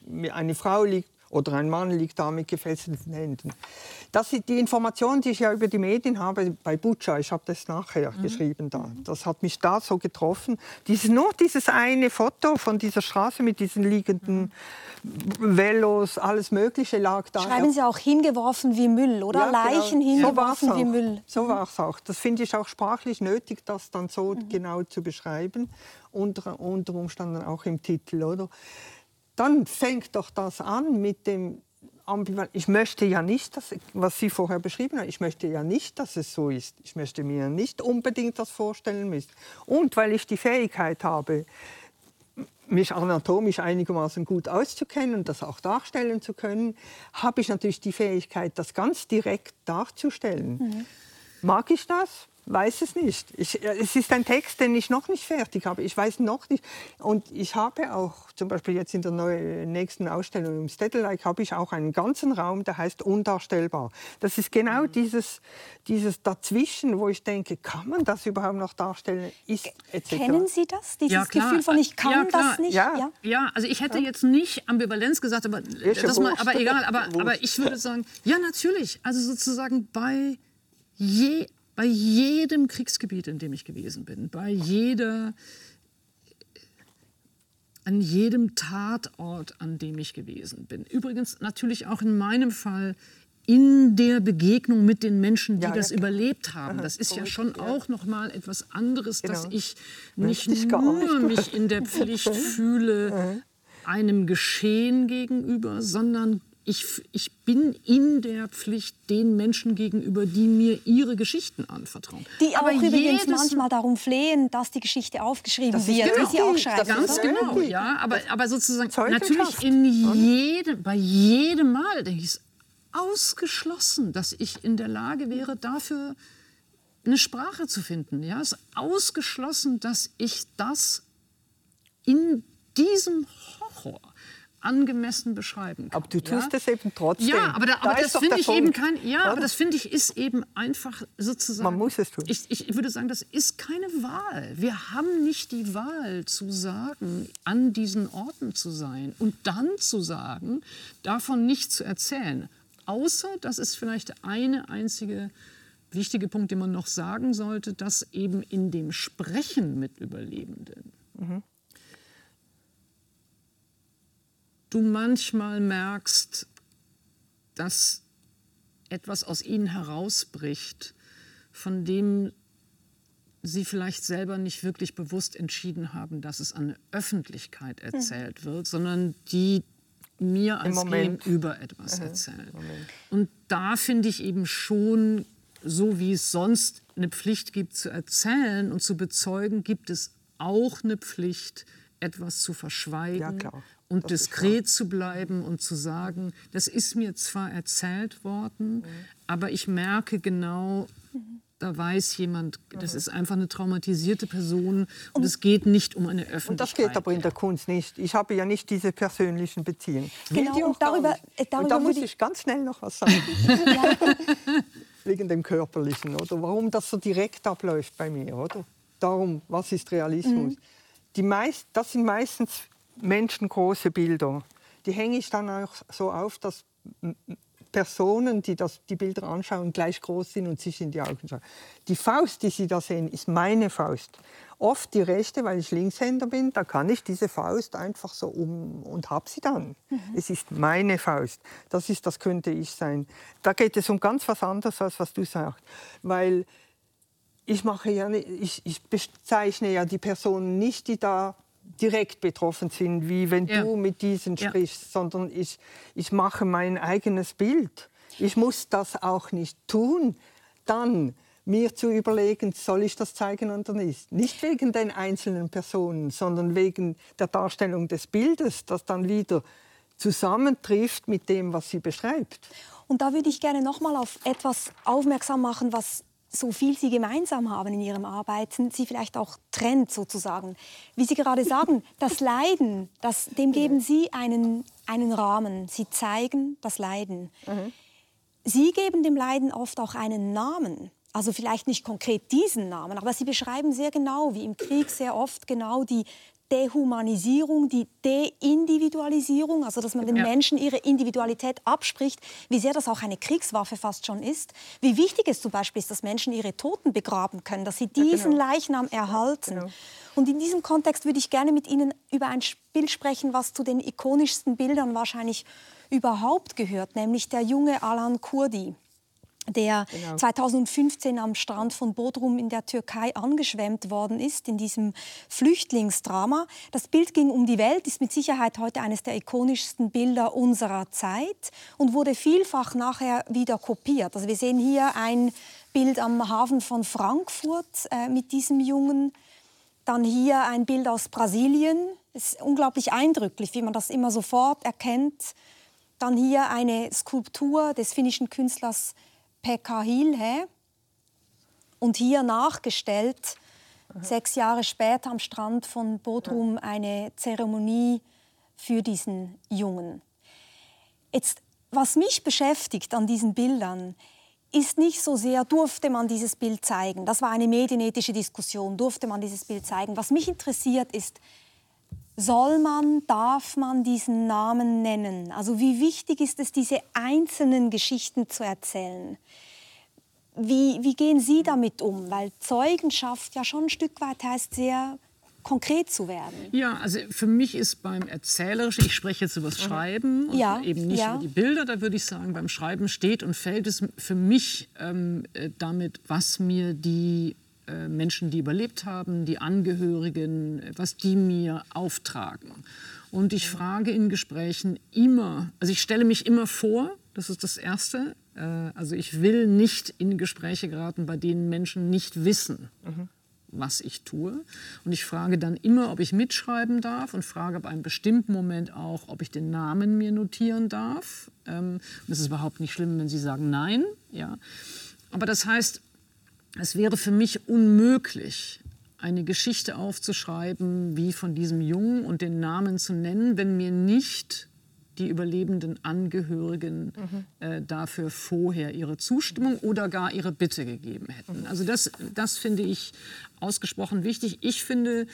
mhm. äh, eine Frau liegt oder ein Mann liegt da mit gefesselten Händen. Das sind die Informationen, die ich ja über die Medien habe bei Butscha. Ich habe das nachher mhm. geschrieben da. Das hat mich da so getroffen. Dieses, nur dieses eine Foto von dieser Straße mit diesen liegenden Velos, alles Mögliche lag da. Schreiben Sie auch hingeworfen wie Müll, oder? Ja, genau. Leichen genau. hingeworfen so wie Müll. So war es auch. Das finde ich auch sprachlich nötig, das dann so mhm. genau zu beschreiben. Unter, unter Umständen auch im Titel, oder? Dann fängt doch das an mit dem Ambivalent. Ich möchte ja nicht, dass, was Sie vorher beschrieben haben, ich möchte ja nicht, dass es so ist. Ich möchte mir nicht unbedingt das vorstellen müssen. Und weil ich die Fähigkeit habe, mich anatomisch einigermaßen gut auszukennen und das auch darstellen zu können, habe ich natürlich die Fähigkeit, das ganz direkt darzustellen. Mhm. Mag ich das? Weiß es nicht. Ich, äh, es ist ein Text, den ich noch nicht fertig habe. Ich weiß noch nicht. Und ich habe auch, zum Beispiel jetzt in der neuen, nächsten Ausstellung im Städtelike, habe ich auch einen ganzen Raum, der heißt Undarstellbar. Das ist genau mhm. dieses, dieses Dazwischen, wo ich denke, kann man das überhaupt noch darstellen? Ist, Kennen Sie das? Dieses ja, Gefühl von, ich kann ja, das nicht? Ja. ja. Ja. also ich hätte jetzt nicht Ambivalenz gesagt, aber, das mal, aber egal. Aber, aber ich würde sagen, ja, natürlich. Also sozusagen bei je bei jedem Kriegsgebiet, in dem ich gewesen bin, bei jeder, an jedem Tatort, an dem ich gewesen bin. Übrigens natürlich auch in meinem Fall in der Begegnung mit den Menschen, die ja, das ja, überlebt haben. Das ist ja schon auch noch mal etwas anderes, genau. dass ich nicht nur mich in der Pflicht fühle einem Geschehen gegenüber, sondern ich, ich bin in der Pflicht den Menschen gegenüber, die mir ihre Geschichten anvertrauen. Die aber auch übrigens manchmal darum flehen, dass die Geschichte aufgeschrieben wird, genau, wie sie auch schreiben. Ganz genau, ja. Aber, aber sozusagen natürlich in jedem, bei jedem Mal denke ich, es ausgeschlossen, dass ich in der Lage wäre, dafür eine Sprache zu finden. Ja, es ist ausgeschlossen, dass ich das in diesem Horror angemessen beschreiben kann. Aber du tust ja? das eben trotzdem. Ja, aber, da, aber da das finde ich eben kein. Ja, aber das finde ich ist eben einfach sozusagen. Man muss es tun. Ich, ich würde sagen, das ist keine Wahl. Wir haben nicht die Wahl zu sagen, an diesen Orten zu sein und dann zu sagen, davon nicht zu erzählen. Außer, das ist vielleicht eine einzige wichtige Punkt, den man noch sagen sollte, dass eben in dem Sprechen mit Überlebenden mhm du manchmal merkst, dass etwas aus ihnen herausbricht, von dem sie vielleicht selber nicht wirklich bewusst entschieden haben, dass es an Öffentlichkeit hm. erzählt wird, sondern die mir als Gegenüber etwas mhm. erzählen. Und da finde ich eben schon, so wie es sonst eine Pflicht gibt zu erzählen und zu bezeugen, gibt es auch eine Pflicht, etwas zu verschweigen ja, und diskret zu bleiben und zu sagen, das ist mir zwar erzählt worden, mhm. aber ich merke genau, mhm da weiß jemand, das ist einfach eine traumatisierte Person und es geht nicht um eine Öffentlichkeit. Und das geht aber in der Kunst nicht. Ich habe ja nicht diese persönlichen Beziehungen. Genau, und darüber, darüber und da muss ich ganz schnell noch was sagen. Wegen dem Körperlichen, oder? Warum das so direkt abläuft bei mir, oder? Darum, was ist Realismus? Mhm. Die meist, das sind meistens menschengroße Bilder. Die hänge ich dann auch so auf, dass Personen, die das, die Bilder anschauen, gleich groß sind und sich in die Augen schauen. Die Faust, die Sie da sehen, ist meine Faust. Oft die rechte, weil ich Linkshänder bin, da kann ich diese Faust einfach so um und habe sie dann. Mhm. Es ist meine Faust. Das ist, das könnte ich sein. Da geht es um ganz was anderes, als was du sagst. Weil ich, mache ja, ich, ich bezeichne ja die Personen nicht, die da direkt betroffen sind, wie wenn ja. du mit diesen sprichst, ja. sondern ich, ich mache mein eigenes Bild. Ich muss das auch nicht tun. Dann mir zu überlegen, soll ich das zeigen oder nicht. Nicht wegen den einzelnen Personen, sondern wegen der Darstellung des Bildes, das dann wieder zusammentrifft mit dem, was sie beschreibt. Und da würde ich gerne noch mal auf etwas aufmerksam machen, was so viel sie gemeinsam haben in ihrem Arbeiten, sie vielleicht auch trennt sozusagen. Wie Sie gerade sagen, das Leiden, das, dem geben Sie einen, einen Rahmen. Sie zeigen das Leiden. Mhm. Sie geben dem Leiden oft auch einen Namen. Also vielleicht nicht konkret diesen Namen, aber Sie beschreiben sehr genau, wie im Krieg sehr oft genau die Dehumanisierung, die Deindividualisierung, also dass man den ja. Menschen ihre Individualität abspricht, wie sehr das auch eine Kriegswaffe fast schon ist. Wie wichtig es zum Beispiel ist, dass Menschen ihre Toten begraben können, dass sie diesen ja, genau. Leichnam erhalten. Genau. Und in diesem Kontext würde ich gerne mit Ihnen über ein Bild sprechen, was zu den ikonischsten Bildern wahrscheinlich überhaupt gehört, nämlich der junge Alan Kurdi der genau. 2015 am Strand von Bodrum in der Türkei angeschwemmt worden ist, in diesem Flüchtlingsdrama. Das Bild ging um die Welt, ist mit Sicherheit heute eines der ikonischsten Bilder unserer Zeit und wurde vielfach nachher wieder kopiert. Also wir sehen hier ein Bild am Hafen von Frankfurt äh, mit diesem Jungen. Dann hier ein Bild aus Brasilien. Es ist unglaublich eindrücklich, wie man das immer sofort erkennt. Dann hier eine Skulptur des finnischen Künstlers Pekka Hilhe und hier nachgestellt, Aha. sechs Jahre später am Strand von Bodrum, eine Zeremonie für diesen Jungen. Jetzt, was mich beschäftigt an diesen Bildern, ist nicht so sehr, durfte man dieses Bild zeigen. Das war eine medienethische Diskussion, durfte man dieses Bild zeigen. Was mich interessiert ist, soll man, darf man diesen Namen nennen? Also wie wichtig ist es, diese einzelnen Geschichten zu erzählen? Wie, wie gehen Sie damit um? Weil Zeugenschaft ja schon ein Stück weit heißt, sehr konkret zu werden. Ja, also für mich ist beim Erzählerischen, ich spreche jetzt über das Schreiben und ja, eben nicht ja. über die Bilder, da würde ich sagen, beim Schreiben steht und fällt es für mich ähm, äh, damit, was mir die äh, Menschen, die überlebt haben, die Angehörigen, was die mir auftragen. Und ich frage in Gesprächen immer, also ich stelle mich immer vor, das ist das Erste. Äh, also ich will nicht in Gespräche geraten, bei denen Menschen nicht wissen, mhm. was ich tue. Und ich frage dann immer, ob ich mitschreiben darf und frage ab einem bestimmten Moment auch, ob ich den Namen mir notieren darf. Ähm, das ist überhaupt nicht schlimm, wenn Sie sagen Nein. Ja. Aber das heißt, es wäre für mich unmöglich, eine Geschichte aufzuschreiben, wie von diesem Jungen und den Namen zu nennen, wenn mir nicht die überlebenden Angehörigen mhm. äh, dafür vorher ihre Zustimmung oder gar ihre Bitte gegeben hätten. Also das, das finde ich ausgesprochen wichtig. Ich finde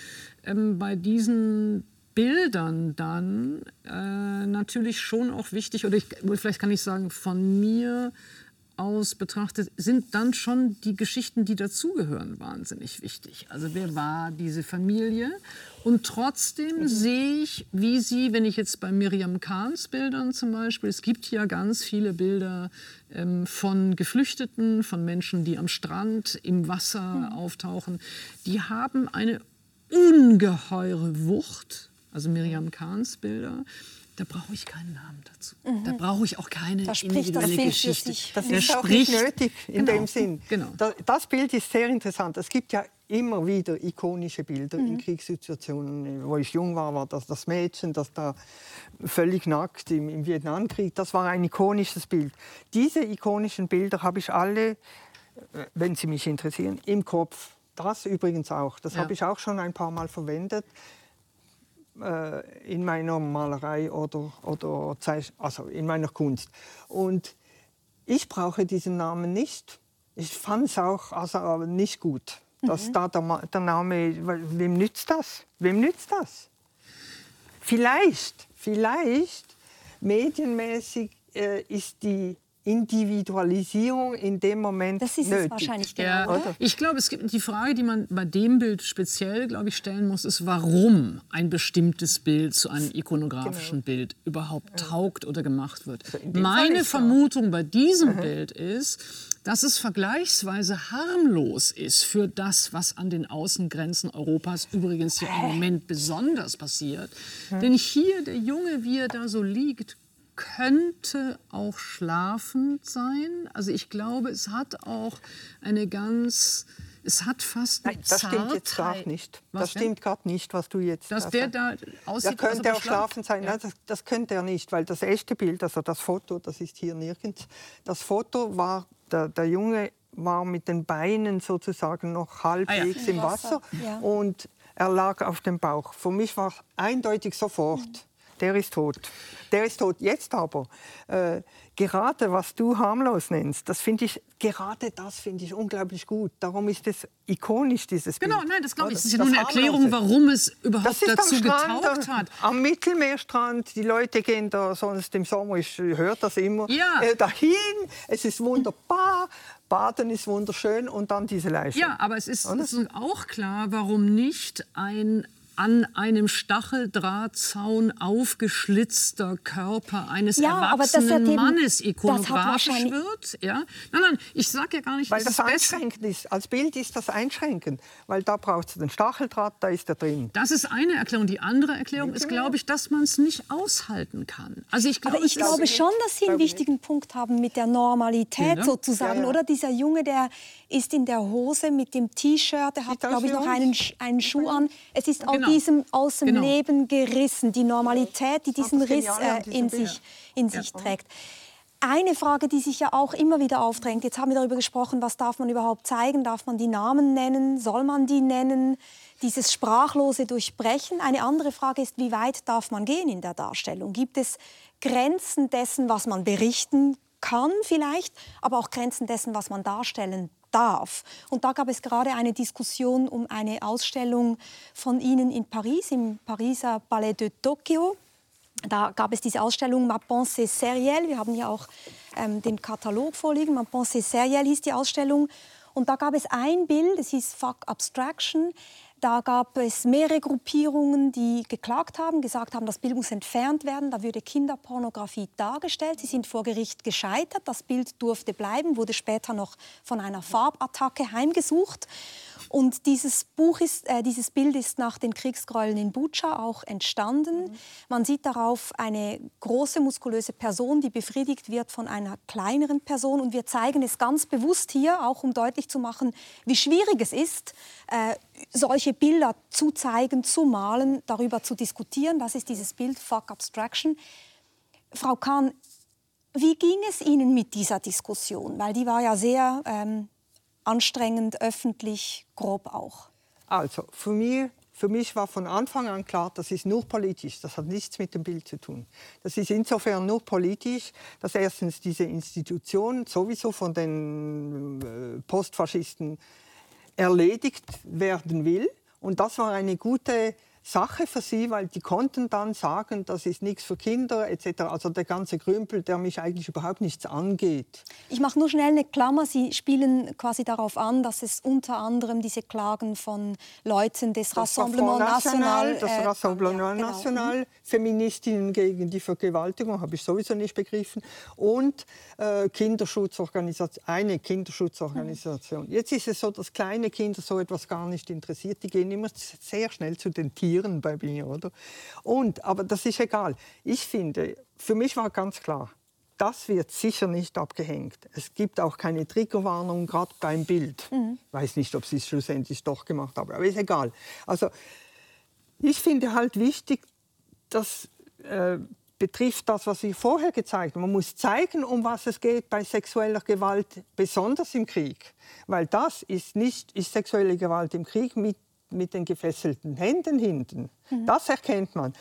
ähm, bei diesen Bildern dann äh, natürlich schon auch wichtig, oder ich, vielleicht kann ich sagen, von mir aus betrachtet, sind dann schon die Geschichten, die dazugehören, wahnsinnig wichtig. Also wer war diese Familie? Und trotzdem mhm. sehe ich, wie sie, wenn ich jetzt bei Miriam Kahns Bildern zum Beispiel, es gibt ja ganz viele Bilder ähm, von Geflüchteten, von Menschen, die am Strand im Wasser mhm. auftauchen, die haben eine ungeheure Wucht, also Miriam Kahns Bilder, da brauche ich keinen Namen dazu. Mhm. Da brauche ich auch keine da individuelle das Geschichte. Das ist auch nicht nötig in genau. dem Sinn. Genau. Das Bild ist sehr interessant. Es gibt ja immer wieder ikonische Bilder mhm. in Kriegssituationen. Wo ich jung war, war das das Mädchen, das da völlig nackt im, im Vietnamkrieg. Das war ein ikonisches Bild. Diese ikonischen Bilder habe ich alle, äh, wenn sie mich interessieren, im Kopf. Das übrigens auch. Das ja. habe ich auch schon ein paar Mal verwendet äh, in meiner Malerei oder, oder also in meiner Kunst. Und ich brauche diesen Namen nicht. Ich fand es auch also nicht gut, dass mhm. da der, der, Name, wem nützt das? Wem nützt das? Vielleicht, vielleicht medienmäßig äh, ist die Individualisierung in dem Moment Das ist nötig. es wahrscheinlich genau, ja. Ich glaube, es gibt die Frage, die man bei dem Bild speziell, glaube ich, stellen muss, ist, warum ein bestimmtes Bild zu einem ikonografischen genau. Bild überhaupt ja. taugt oder gemacht wird. Also Meine Vermutung bei diesem mhm. Bild ist, dass es vergleichsweise harmlos ist für das, was an den Außengrenzen Europas übrigens ja im Moment besonders passiert. Mhm. Denn hier der Junge, wie er da so liegt, könnte auch schlafend sein. Also ich glaube, es hat auch eine ganz, es hat fast eine Nein, das Zartheit. stimmt jetzt gar nicht. Was das stimmt gerade nicht, was du jetzt Dass der da aussieht, ja, könnte auch schlafend sein. Ja. Nein, das, das, könnte er nicht, weil das echte Bild, also das Foto, das ist hier nirgends. Das Foto war, der, der Junge war mit den Beinen sozusagen noch halbwegs ah, ja. im Wasser, Wasser. und er lag auf dem Bauch. Für mich war eindeutig sofort, mhm der ist tot. Der ist tot. Jetzt aber, äh, gerade was du harmlos nennst, das finde ich, gerade das finde ich unglaublich gut. Darum ist es ikonisch, dieses genau, Bild. Genau, nein, das glaube ich. Das ist ja nur eine Erklärung, warum es überhaupt dazu Strand, getaugt hat. Am Mittelmeerstrand, die Leute gehen da sonst im Sommer, ich höre das immer, ja. äh, dahin, es ist wunderbar, Baden ist wunderschön und dann diese Leiche. Ja, aber es ist, es ist auch klar, warum nicht ein an einem Stacheldrahtzaun aufgeschlitzter Körper eines ja, erwachsenen ja Mannes ikonografisch wird. Ja? Nein, nein, ich sage ja gar nicht, weil das einschränkend ist. Als Bild ist das einschränkend, weil da braucht es den Stacheldraht, da ist er drin. Das ist eine Erklärung. Die andere Erklärung ist, glaube ich, dass man es nicht aushalten kann. Also ich glaube, Aber ich glaube schon, dass Sie einen wichtigen Punkt haben mit der Normalität ja, sozusagen, ja, oder? Dieser Junge, der ist in der Hose mit dem T-Shirt, der hat, glaube ich, noch einen, einen Schuh an. Es ist genau genau. diesem aus dem genau. Leben gerissen, die Normalität, die diesen Riss äh, in sich, in sich ja. trägt. Eine Frage, die sich ja auch immer wieder aufdrängt, jetzt haben wir darüber gesprochen, was darf man überhaupt zeigen, darf man die Namen nennen, soll man die nennen, dieses sprachlose Durchbrechen. Eine andere Frage ist, wie weit darf man gehen in der Darstellung? Gibt es Grenzen dessen, was man berichten kann vielleicht, aber auch Grenzen dessen, was man darstellen darf. Und da gab es gerade eine Diskussion um eine Ausstellung von Ihnen in Paris, im Pariser Palais de Tokyo. Da gab es diese Ausstellung Ma pensée sérielle. Wir haben hier auch ähm, den Katalog vorliegen. Ma pensée sérielle hieß die Ausstellung. Und da gab es ein Bild, es hieß Fuck Abstraction. Da gab es mehrere Gruppierungen, die geklagt haben, gesagt haben, das Bild muss entfernt werden. Da würde Kinderpornografie dargestellt. Sie sind vor Gericht gescheitert. Das Bild durfte bleiben, wurde später noch von einer Farbattacke heimgesucht. Und dieses, Buch ist, äh, dieses Bild ist nach den Kriegsgräueln in Bucha auch entstanden. Mhm. Man sieht darauf eine große, muskulöse Person, die befriedigt wird von einer kleineren Person. Und wir zeigen es ganz bewusst hier, auch um deutlich zu machen, wie schwierig es ist, äh, solche Bilder zu zeigen, zu malen, darüber zu diskutieren. Das ist dieses Bild Fuck Abstraction. Frau Kahn, wie ging es Ihnen mit dieser Diskussion? Weil die war ja sehr ähm, anstrengend, öffentlich, grob auch. Also, für mich, für mich war von Anfang an klar, das ist nur politisch, das hat nichts mit dem Bild zu tun. Das ist insofern nur politisch, dass erstens diese Institution sowieso von den äh, Postfaschisten erledigt werden will. Und das war eine gute Sache für sie, weil die konnten dann sagen, das ist nichts für Kinder etc. Also der ganze Krümpel, der mich eigentlich überhaupt nichts angeht. Ich mache nur schnell eine Klammer. Sie spielen quasi darauf an, dass es unter anderem diese Klagen von Leuten des das Rassemblement National, National, das äh, Rassemblement ja, genau. National. Feministinnen gegen die Vergewaltigung, habe ich sowieso nicht begriffen, und äh, Kinderschutzorganisation, eine Kinderschutzorganisation. Mhm. Jetzt ist es so, dass kleine Kinder so etwas gar nicht interessiert. Die gehen immer sehr schnell zu den Tieren Tieren bei mir, oder? Und, aber das ist egal. Ich finde, für mich war ganz klar, das wird sicher nicht abgehängt. Es gibt auch keine Triggerwarnung, gerade beim Bild. Mhm. Ich weiß nicht, ob sie es schlussendlich doch gemacht haben, aber ist egal. Also, ich finde halt wichtig, das äh, betrifft das, was ich vorher gezeigt habe. Man muss zeigen, um was es geht bei sexueller Gewalt, besonders im Krieg. Weil das ist nicht ist sexuelle Gewalt im Krieg mit mit den gefesselten Händen hinten. Mhm. Das erkennt man.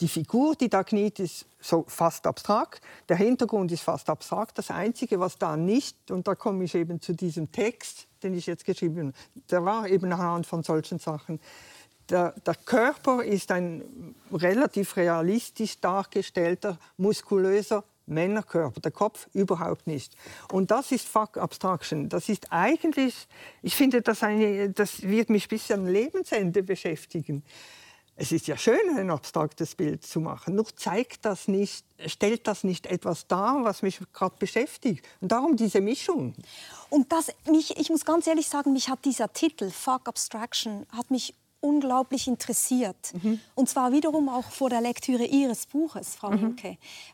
Die Figur, die da kniet, ist so fast abstrakt. Der Hintergrund ist fast abstrakt. Das Einzige, was da nicht, und da komme ich eben zu diesem Text, den ich jetzt geschrieben habe, der war eben anhand von solchen Sachen. Der, der, Körper ist ein relativ realistisch dargestellter, muskulöser Männerkörper, der Kopf überhaupt nicht. Und das ist Fuck Abstraction. Das ist eigentlich, ich finde, das, eine, das wird mich bis am Lebensende beschäftigen. Es ist ja schön, ein abstraktes Bild zu machen, nur zeigt das nicht, stellt das nicht etwas dar, was mich gerade beschäftigt. Und darum diese Mischung. Und das, mich, ich muss ganz ehrlich sagen, mich hat dieser Titel, Fuck Abstraction, hat mich unglaublich interessiert. Mhm. Und zwar wiederum auch vor der Lektüre Ihres Buches, Frau mhm.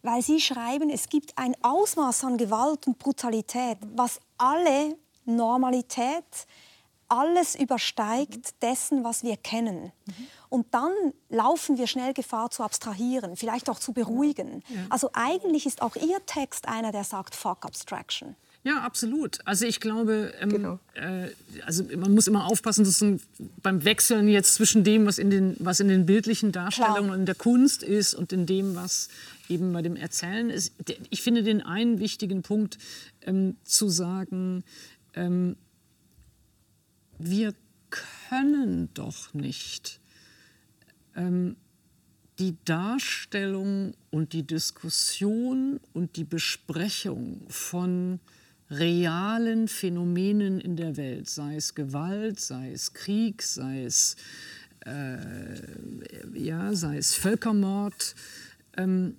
Weil Sie schreiben, es gibt ein Ausmaß an Gewalt und Brutalität, was alle Normalität, alles übersteigt dessen, was wir kennen. Mhm. Und dann laufen wir schnell Gefahr zu abstrahieren, vielleicht auch zu beruhigen. Ja. Also eigentlich ist auch Ihr Text einer, der sagt, fuck Abstraction. Ja, absolut. Also ich glaube, ähm, genau. äh, also man muss immer aufpassen, dass beim Wechseln jetzt zwischen dem, was in den, was in den bildlichen Darstellungen Klar. und in der Kunst ist und in dem, was eben bei dem Erzählen ist. Ich finde den einen wichtigen Punkt ähm, zu sagen, ähm, wir können doch nicht ähm, die Darstellung und die Diskussion und die Besprechung von realen Phänomenen in der Welt, sei es Gewalt, sei es Krieg, sei es, äh, ja, sei es Völkermord, ähm,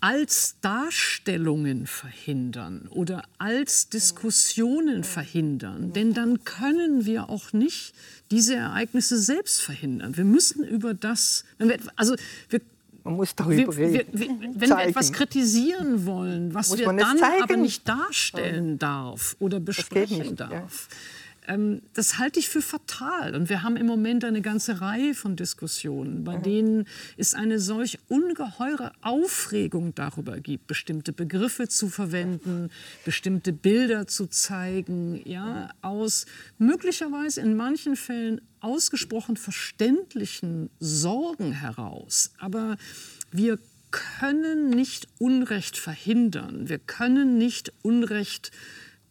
als Darstellungen verhindern oder als Diskussionen verhindern. Denn dann können wir auch nicht diese Ereignisse selbst verhindern. Wir müssen über das, also wir man muss darüber wir, reden. Wir, wir, wenn zeigen. wir etwas kritisieren wollen, was muss wir dann aber nicht darstellen darf oder besprechen darf, das halte ich für fatal. Und wir haben im Moment eine ganze Reihe von Diskussionen, bei mhm. denen es eine solch ungeheure Aufregung darüber gibt, bestimmte Begriffe zu verwenden, bestimmte Bilder zu zeigen, ja, aus möglicherweise in manchen Fällen ausgesprochen verständlichen Sorgen heraus. Aber wir können nicht Unrecht verhindern. Wir können nicht Unrecht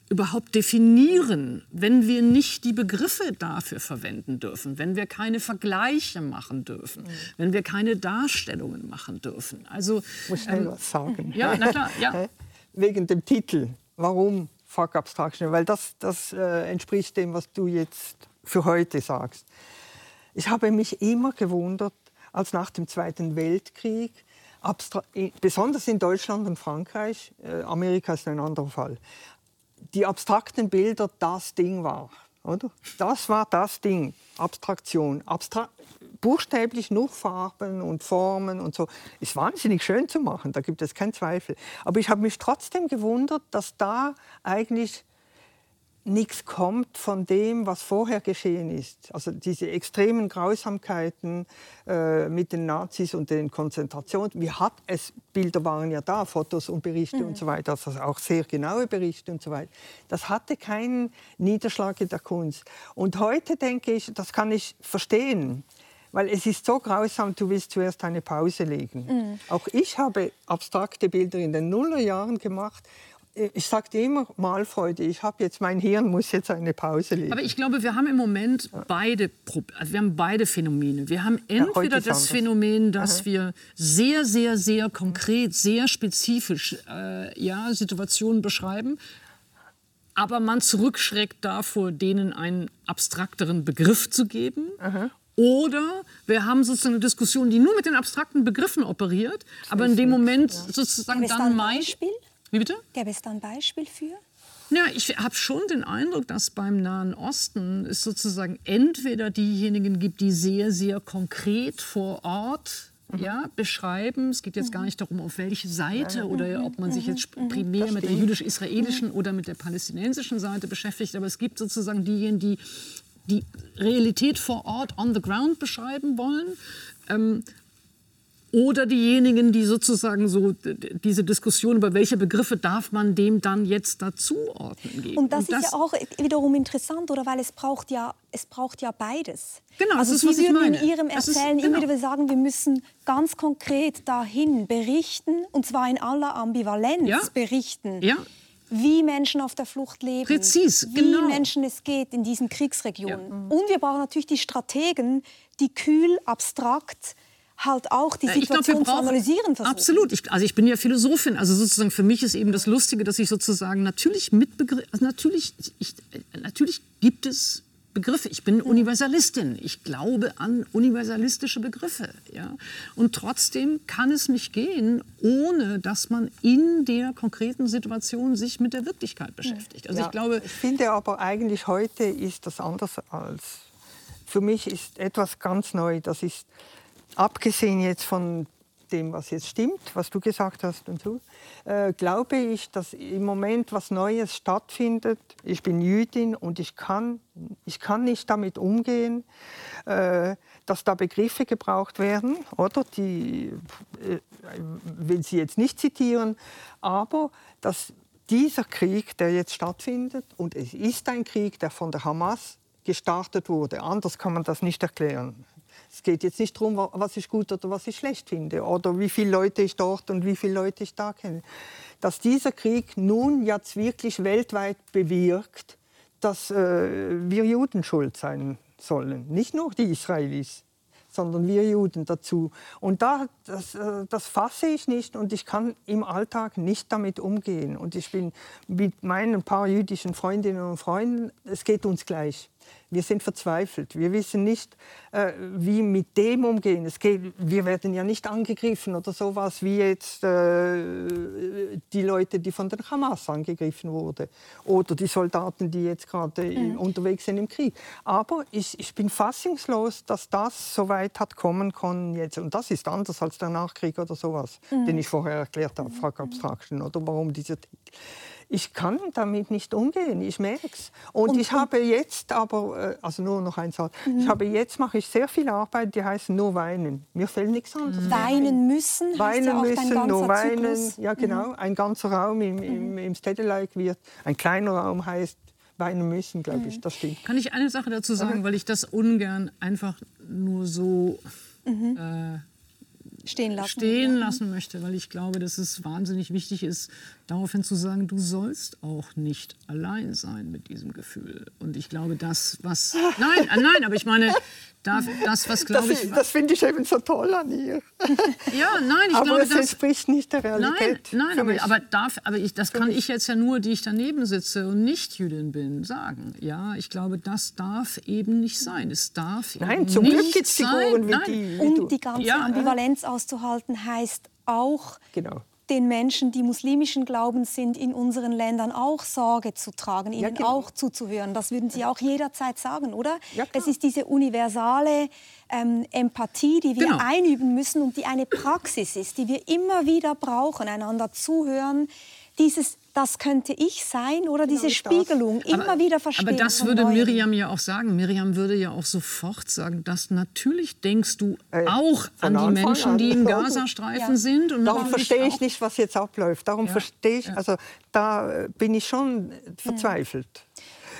überhaupt definieren, wenn wir nicht die Begriffe dafür verwenden dürfen, wenn wir keine Vergleiche machen dürfen, mhm. wenn wir keine Darstellungen machen dürfen. Also muss schnell ähm, was sagen. Ja, na klar, ja. Wegen dem Titel. Warum Fuck Abstraction? Weil das, das äh, entspricht dem, was du jetzt für heute sagst. Ich habe mich immer gewundert, als nach dem Zweiten Weltkrieg, besonders in Deutschland und Frankreich, äh, Amerika ist ein anderer Fall, die abstrakten Bilder das Ding war. Oder? Das war das Ding, Abstraktion. Abstra buchstäblich nur Farben und Formen und so. Ist wahnsinnig schön zu machen, da gibt es keinen Zweifel. Aber ich habe mich trotzdem gewundert, dass da eigentlich nichts kommt von dem, was vorher geschehen ist. Also diese extremen Grausamkeiten äh, mit den Nazis und den Konzentrationen. Wie hat es, Bilder waren ja da, Fotos und Berichte mhm. und so weiter, also auch sehr genaue Berichte und so weiter. Das hatte keinen Niederschlag in der Kunst. Und heute denke ich, das kann ich verstehen. Weil es ist so grausam, du willst zuerst eine Pause legen. Mhm. Auch ich habe abstrakte Bilder in den Nullerjahren gemacht ich sagte immer Malfreude. Ich habe jetzt mein Hirn muss jetzt eine Pause legen. Aber ich glaube, wir haben im Moment beide, also wir haben beide Phänomene. Wir haben entweder ja, das Phänomen, dass Aha. wir sehr, sehr, sehr konkret, sehr spezifisch äh, ja, Situationen beschreiben, aber man zurückschreckt davor, denen einen abstrakteren Begriff zu geben. Aha. Oder wir haben sozusagen eine Diskussion, die nur mit den abstrakten Begriffen operiert, aber in dem Moment sozusagen dann, dann ein Beispiel? Wie bitte? Gäbe es da ein Beispiel für? Ja, ich habe schon den Eindruck, dass beim Nahen Osten es sozusagen entweder diejenigen gibt, die sehr, sehr konkret vor Ort mhm. ja, beschreiben. Es geht jetzt gar nicht darum, auf welche Seite oder ob man sich jetzt mhm. primär mit der jüdisch-israelischen oder mit der palästinensischen Seite beschäftigt. Aber es gibt sozusagen diejenigen, die die Realität vor Ort, on the ground beschreiben wollen. Ähm, oder diejenigen, die sozusagen so diese Diskussion über welche Begriffe darf man dem dann jetzt dazuordnen geben. Und das, Und das ist ja auch wiederum interessant, oder weil es braucht ja es braucht ja beides. Genau, also das Sie ist, was würden in Ihrem Erzählen ist, genau. immer wieder sagen, wir müssen ganz konkret dahin berichten und zwar in aller Ambivalenz ja. berichten. Ja wie Menschen auf der Flucht leben, Präzis, wie genau. Menschen es geht in diesen Kriegsregionen. Ja. Und wir brauchen natürlich die Strategen, die kühl, abstrakt halt auch die Situation glaub, zu analysieren versuchen. Absolut. Ich, also ich bin ja Philosophin. Also sozusagen für mich ist eben das Lustige, dass ich sozusagen natürlich mitbegriff, also natürlich, ich, natürlich gibt es Begriffe. Ich bin Universalistin. Ich glaube an universalistische Begriffe. Ja? Und trotzdem kann es nicht gehen, ohne dass man in der konkreten Situation sich mit der Wirklichkeit beschäftigt. Also ja, ich glaube, ich finde aber eigentlich heute ist das anders als für mich ist etwas ganz neu. Das ist abgesehen jetzt von dem, was jetzt stimmt, was du gesagt hast und so, äh, glaube ich, dass im Moment was Neues stattfindet. Ich bin Jüdin und ich kann, ich kann nicht damit umgehen, äh, dass da Begriffe gebraucht werden, oder? Die äh, will sie jetzt nicht zitieren, aber dass dieser Krieg, der jetzt stattfindet, und es ist ein Krieg, der von der Hamas gestartet wurde, anders kann man das nicht erklären. Es geht jetzt nicht darum, was ich gut oder was ich schlecht finde oder wie viele Leute ich dort und wie viele Leute ich da kenne. Dass dieser Krieg nun jetzt wirklich weltweit bewirkt, dass äh, wir Juden schuld sein sollen, nicht nur die Israelis sondern wir Juden dazu. Und da, das, äh, das fasse ich nicht und ich kann im Alltag nicht damit umgehen. Und ich bin mit meinen paar jüdischen Freundinnen und Freunden, es geht uns gleich. Wir sind verzweifelt. Wir wissen nicht, äh, wie mit dem umgehen. Es geht, wir werden ja nicht angegriffen oder sowas wie jetzt äh, die Leute, die von der Hamas angegriffen wurden oder die Soldaten, die jetzt gerade mhm. unterwegs sind im Krieg. Aber ich, ich bin fassungslos, dass das so weit hat kommen können jetzt. Und das ist anders als der Nachkrieg oder sowas, mhm. den ich vorher erklärt habe, Frag Abstraction oder warum dieser Titel ich kann damit nicht umgehen, ich merke es. Und, und, ich habe jetzt aber, äh, also nur noch ein Satz, mhm. ich habe jetzt mache ich sehr viel Arbeit, die heißt nur weinen. Mir fällt nichts anderes. Mhm. Weinen müssen, weinen ja müssen, nur weinen. Zyklus. Ja genau, mhm. ein ganzer Raum im, im, mhm. im Stedelike wird, ein kleiner Raum heißt weinen müssen, glaube ich, mhm. das stimmt. Kann ich eine Sache dazu sagen, weil ich das ungern einfach nur so mhm. äh, stehen lassen, stehen lassen möchte, weil ich glaube, dass es wahnsinnig wichtig ist, daraufhin zu sagen, du sollst auch nicht allein sein mit diesem Gefühl. Und ich glaube, das, was... Nein, äh, nein, aber ich meine, das, was glaube ich... Das finde ich eben so toll an ihr. Ja, nein, ich aber glaube, das entspricht nicht der Realität. Nein, nein aber, aber, darf, aber ich, das kann ich jetzt ja nur, die ich daneben sitze und nicht Jüdin bin, sagen. Ja, ich glaube, das darf eben nicht sein. Es darf nein, zum Glück gibt es Figuren wie die. Wie und die ganze ja, Ambivalenz auszuhalten heißt auch... Genau den Menschen, die muslimischen Glaubens sind, in unseren Ländern auch Sorge zu tragen, ihnen ja, genau. auch zuzuhören. Das würden Sie auch jederzeit sagen, oder? Ja, es ist diese universale ähm, Empathie, die wir genau. einüben müssen und die eine Praxis ist, die wir immer wieder brauchen, einander zuhören, dieses das könnte ich sein oder genau diese Spiegelung das. immer aber, wieder verstehen. Aber das würde Neuen. Miriam ja auch sagen. Miriam würde ja auch sofort sagen, dass natürlich denkst du Ey, auch an die Anfang Menschen, an. die im Gazastreifen ja. sind. Und Darum verstehe ich nicht, was jetzt abläuft. Darum ja. verstehe ich, also da bin ich schon verzweifelt.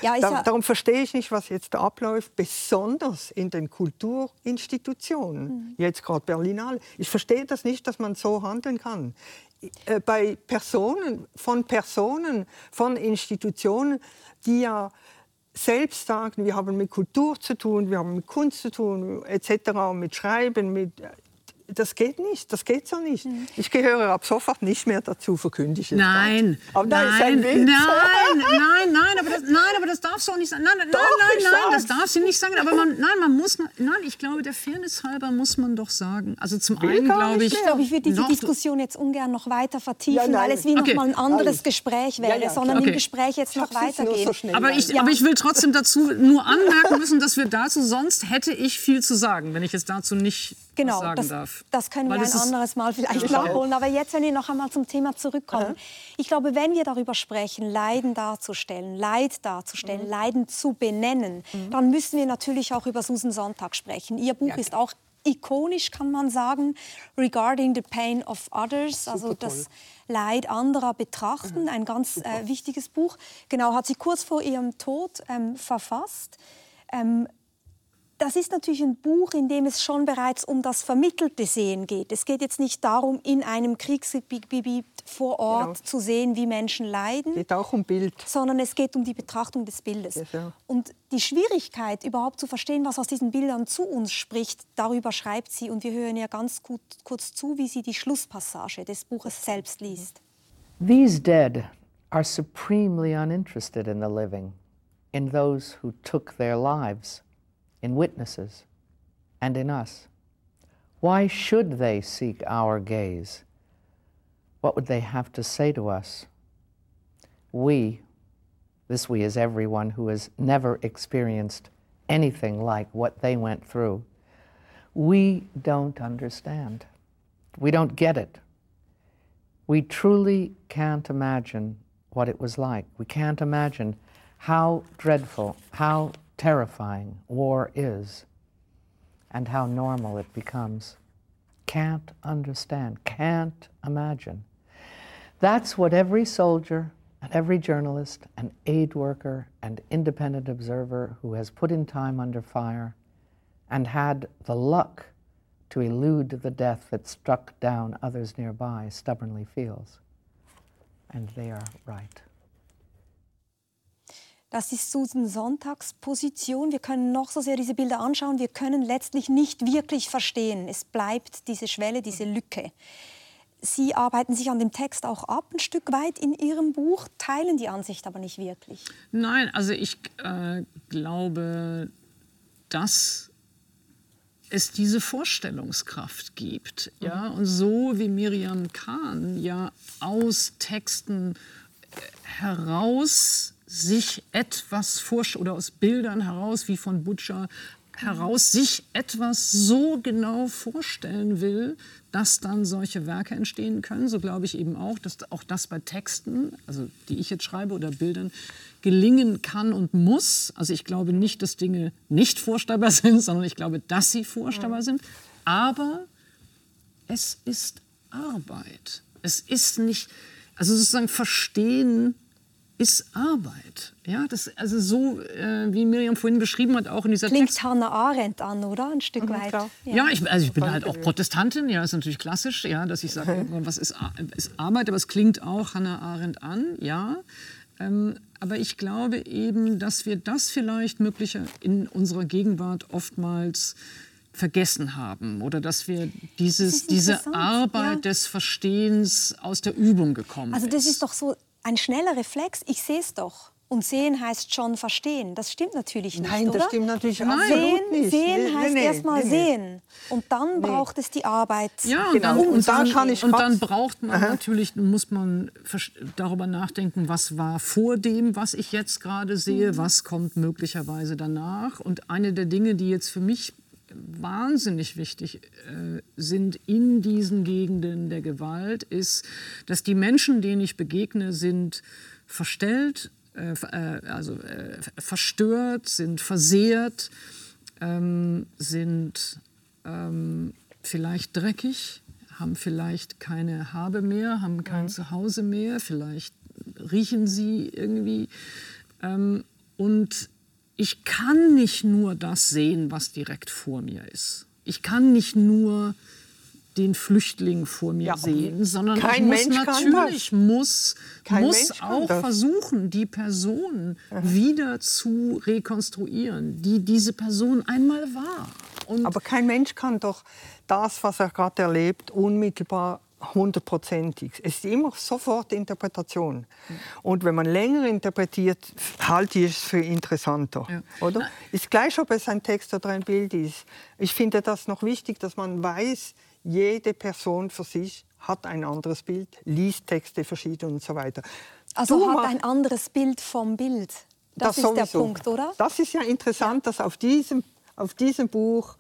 Ja, da, darum verstehe ich nicht, was jetzt da abläuft, besonders in den Kulturinstitutionen, mhm. jetzt gerade Berlinale. Ich verstehe das nicht, dass man so handeln kann. Äh, bei Personen, von Personen, von Institutionen, die ja selbst sagen, wir haben mit Kultur zu tun, wir haben mit Kunst zu tun, etc., mit Schreiben, mit das geht nicht, das geht so nicht. Mhm. Ich gehöre ab sofort nicht mehr dazu, verkünde ich Nein, aber nein, nein, nein, nein, nein, aber das, nein, aber das darfst du auch nicht sagen. Nein, nein, doch, nein, nein, nein das darfst du nicht sagen. Aber man, nein, man muss, nein, ich glaube, der Fairness halber muss man doch sagen. Also zum einen glaube ich, ich glaube, ich würde diese Diskussion jetzt ungern noch weiter vertiefen, ja, weil es wie okay. noch mal ein anderes Gespräch wäre, ja, ja, sondern okay. im Gespräch jetzt noch weitergehen. So aber, ich, aber ich will trotzdem dazu nur anmerken müssen, dass wir dazu sonst hätte ich viel zu sagen, wenn ich es dazu nicht genau, sagen das, darf. Das können Weil wir ein anderes Mal vielleicht nachholen. Aber jetzt, wenn wir noch einmal zum Thema zurückkommen. Mhm. Ich glaube, wenn wir darüber sprechen, Leiden darzustellen, Leid darzustellen, mhm. Leiden zu benennen, mhm. dann müssen wir natürlich auch über Susan Sonntag sprechen. Ihr Buch ja, ist auch ikonisch, kann man sagen, Regarding the Pain of Others, Super also das toll. Leid anderer betrachten, mhm. ein ganz äh, wichtiges Buch. Genau, hat sie kurz vor ihrem Tod ähm, verfasst. Ähm, das ist natürlich ein Buch, in dem es schon bereits um das vermittelte Sehen geht. Es geht jetzt nicht darum, in einem Kriegsgebiet vor Ort genau. zu sehen, wie Menschen leiden. Es geht auch um Bild. Sondern es geht um die Betrachtung des Bildes. Ja, Und die Schwierigkeit, überhaupt zu verstehen, was aus diesen Bildern zu uns spricht, darüber schreibt sie. Und wir hören ihr ganz gut, kurz zu, wie sie die Schlusspassage des Buches selbst liest. These dead are supremely uninterested in the living, in those who took their lives. In witnesses, and in us. Why should they seek our gaze? What would they have to say to us? We, this we is everyone who has never experienced anything like what they went through, we don't understand. We don't get it. We truly can't imagine what it was like. We can't imagine how dreadful, how terrifying war is and how normal it becomes. Can't understand, can't imagine. That's what every soldier and every journalist and aid worker and independent observer who has put in time under fire and had the luck to elude the death that struck down others nearby stubbornly feels. And they are right. Das ist Susan Sonntags Position. Wir können noch so sehr diese Bilder anschauen, wir können letztlich nicht wirklich verstehen. Es bleibt diese Schwelle, diese Lücke. Sie arbeiten sich an dem Text auch ab, ein Stück weit in Ihrem Buch, teilen die Ansicht aber nicht wirklich. Nein, also ich äh, glaube, dass es diese Vorstellungskraft gibt. Ja? Und so wie Miriam Kahn ja aus Texten äh, heraus sich etwas vorstellen oder aus Bildern heraus, wie von Butcher heraus, sich etwas so genau vorstellen will, dass dann solche Werke entstehen können. So glaube ich eben auch, dass auch das bei Texten, also die ich jetzt schreibe oder Bildern, gelingen kann und muss. Also ich glaube nicht, dass Dinge nicht vorstellbar sind, sondern ich glaube, dass sie vorstellbar sind. Aber es ist Arbeit. Es ist nicht, also sozusagen Verstehen ist Arbeit. Ja, das, also so, äh, wie Miriam vorhin beschrieben hat, auch in dieser Klingt Text Hannah Arendt an, oder? Ein Stück mhm, weit. Ja, ja ich, also ich bin halt auch Protestantin, ja, ist natürlich klassisch, ja, dass ich sage, was ist, ist Arbeit, aber es klingt auch Hannah Arendt an, ja. Ähm, aber ich glaube eben, dass wir das vielleicht möglicher in unserer Gegenwart oftmals vergessen haben oder dass wir dieses, das diese Arbeit ja. des Verstehens aus der Übung gekommen Also das ist doch so ein schneller Reflex, ich sehe es doch. Und sehen heißt schon verstehen. Das stimmt natürlich nicht, Nein, das oder? stimmt natürlich Nein. absolut sehen, nicht. Sehen heißt nee, erstmal nee, sehen. Und dann nee. braucht es die Arbeit. Ja, und, genau. dann, und, dann, kann ich und dann braucht man Aha. natürlich, muss man darüber nachdenken, was war vor dem, was ich jetzt gerade sehe, mhm. was kommt möglicherweise danach. Und eine der Dinge, die jetzt für mich wahnsinnig wichtig äh, sind in diesen Gegenden der Gewalt, ist, dass die Menschen, denen ich begegne, sind verstellt, äh, äh also äh, verstört, sind versehrt, ähm, sind ähm, vielleicht dreckig, haben vielleicht keine Habe mehr, haben kein mhm. Zuhause mehr, vielleicht riechen sie irgendwie. Ähm, und ich kann nicht nur das sehen, was direkt vor mir ist. Ich kann nicht nur den Flüchtling vor mir Ja, sehen, sondern ich muss Mensch natürlich muss, Kein muss Mensch auch versuchen, die Person wieder zu rekonstruieren, die diese Person einmal war. Und Aber kein Mensch kann doch das, was er gerade erlebt, unmittelbar hundertprozentig. Es ist immer sofort Interpretation. Und wenn man länger interpretiert, halte ich es für interessanter. Ja. Oder? Ist gleich, ob es ein Text oder ein Bild ist. Ich finde das noch wichtig, dass man weiß, jede Person für sich hat ein anderes Bild, liest Texte verschieden und so weiter. Also Du hat ein anderes Bild vom Bild. Das, ist der sowieso. Punkt, oder? Das ist ja interessant, dass auf diesem, auf diesem Buch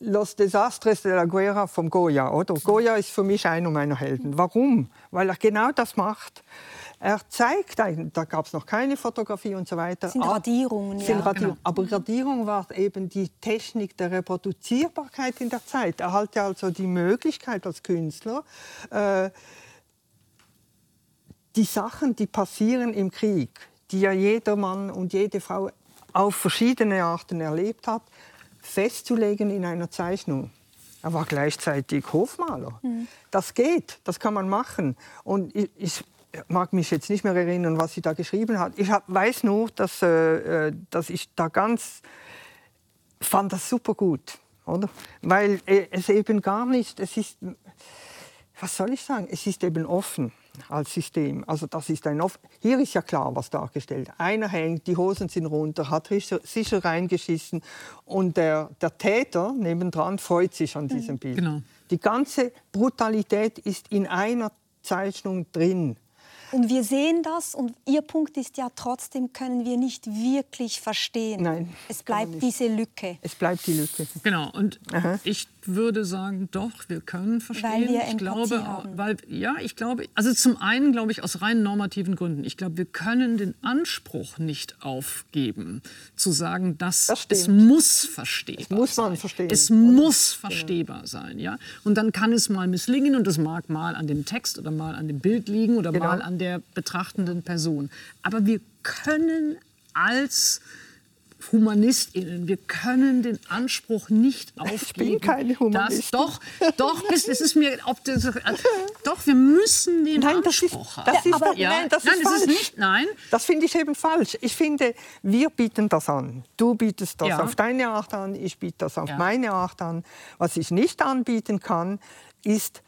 Los Desastres de la Guerra vom Goya, oder? Goya ist für mich einer meiner Helden. Warum? Weil er genau das macht. Er zeigt, da gab es noch keine Fotografie und so weiter. Sind aber- Radierungen, sind ja. Radierungen. Aber Radierung war eben die Technik der Reproduzierbarkeit in der Zeit. Er hatte also die Möglichkeit als Künstler, äh, die Sachen, die passieren im Krieg, die ja jeder Mann und jede Frau auf verschiedene Arten erlebt hat, festzulegen in einer Zeichnung. Er war gleichzeitig Hofmaler. Das geht, das kann man machen. Und ich, ich mag mich jetzt nicht mehr erinnern, was sie da geschrieben hat. Ich hab, weiß nur, dass, äh, äh, dass ich da ganz fand das super gut, oder? Weil äh, es eben gar nicht, es ist, was soll ich sagen, es ist eben offen als System. Also das ist ein off Hier ist ja klar, was dargestellt. Einer hängt, die Hosen sind runter, hat sicher, sicher reingeschissen und der, der Täter nebendran freut sich an diesem Bild. Genau. Die ganze Brutalität ist in einer Zeichnung drin. Und wir sehen das und Ihr Punkt ist ja, trotzdem können wir nicht wirklich verstehen. Nein, Es bleibt diese Lücke. Es bleibt die Lücke. Genau, und ich würde sagen, doch, wir können verstehen. Weil wir ich Empathie glaube, haben. weil ja, ich glaube, also zum einen glaube ich aus rein normativen Gründen. Ich glaube, wir können den Anspruch nicht aufgeben, zu sagen, dass Das es muss verstehbar Es muss man sein. verstehen. Es muss verstehbar sein, ja. Und dann kann es mal misslingen und es mag mal an dem Text oder mal an dem Bild liegen oder Genau. mal an der betrachtenden Person. Aber wir können als HumanistInnen, wir können den Anspruch nicht aufgeben. keine Humanistin. Dass, doch, doch, es ist mir, ob das, äh, doch, wir müssen den Nein, das ist- Anspruch das haben. ist ja, nein, das ist nein, ist falsch. nicht, nein. Das finde ich eben falsch. Ich finde, wir bieten das an. Du bietest das Ja. auf deine Art an, ich biete das auf Ja. meine Art an. Was ich nicht anbieten kann, ist,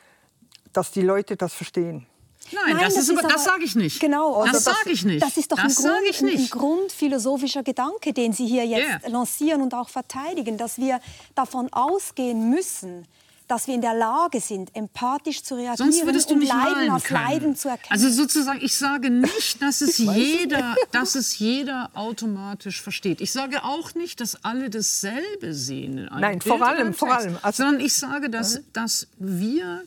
dass die Leute das verstehen. Nein, das, ist, aber, das sage ich nicht. Genau, also das sage ich nicht. Das ist doch das ein, Grund, ich ein- grundphilosophischer Gedanke, den Sie hier jetzt Ja. lancieren und auch verteidigen, dass wir davon ausgehen müssen, dass wir in der Lage sind, empathisch zu reagieren Sonst würdest du und nicht Leiden als können. Leiden zu erkennen. Also sozusagen, ich sage nicht, dass es jeder, dass es jeder automatisch versteht. Ich sage auch nicht, dass alle dasselbe sehen. In einem Nein, Bild vor allem, vor allem. Also- sondern ich sage, dass, dass wir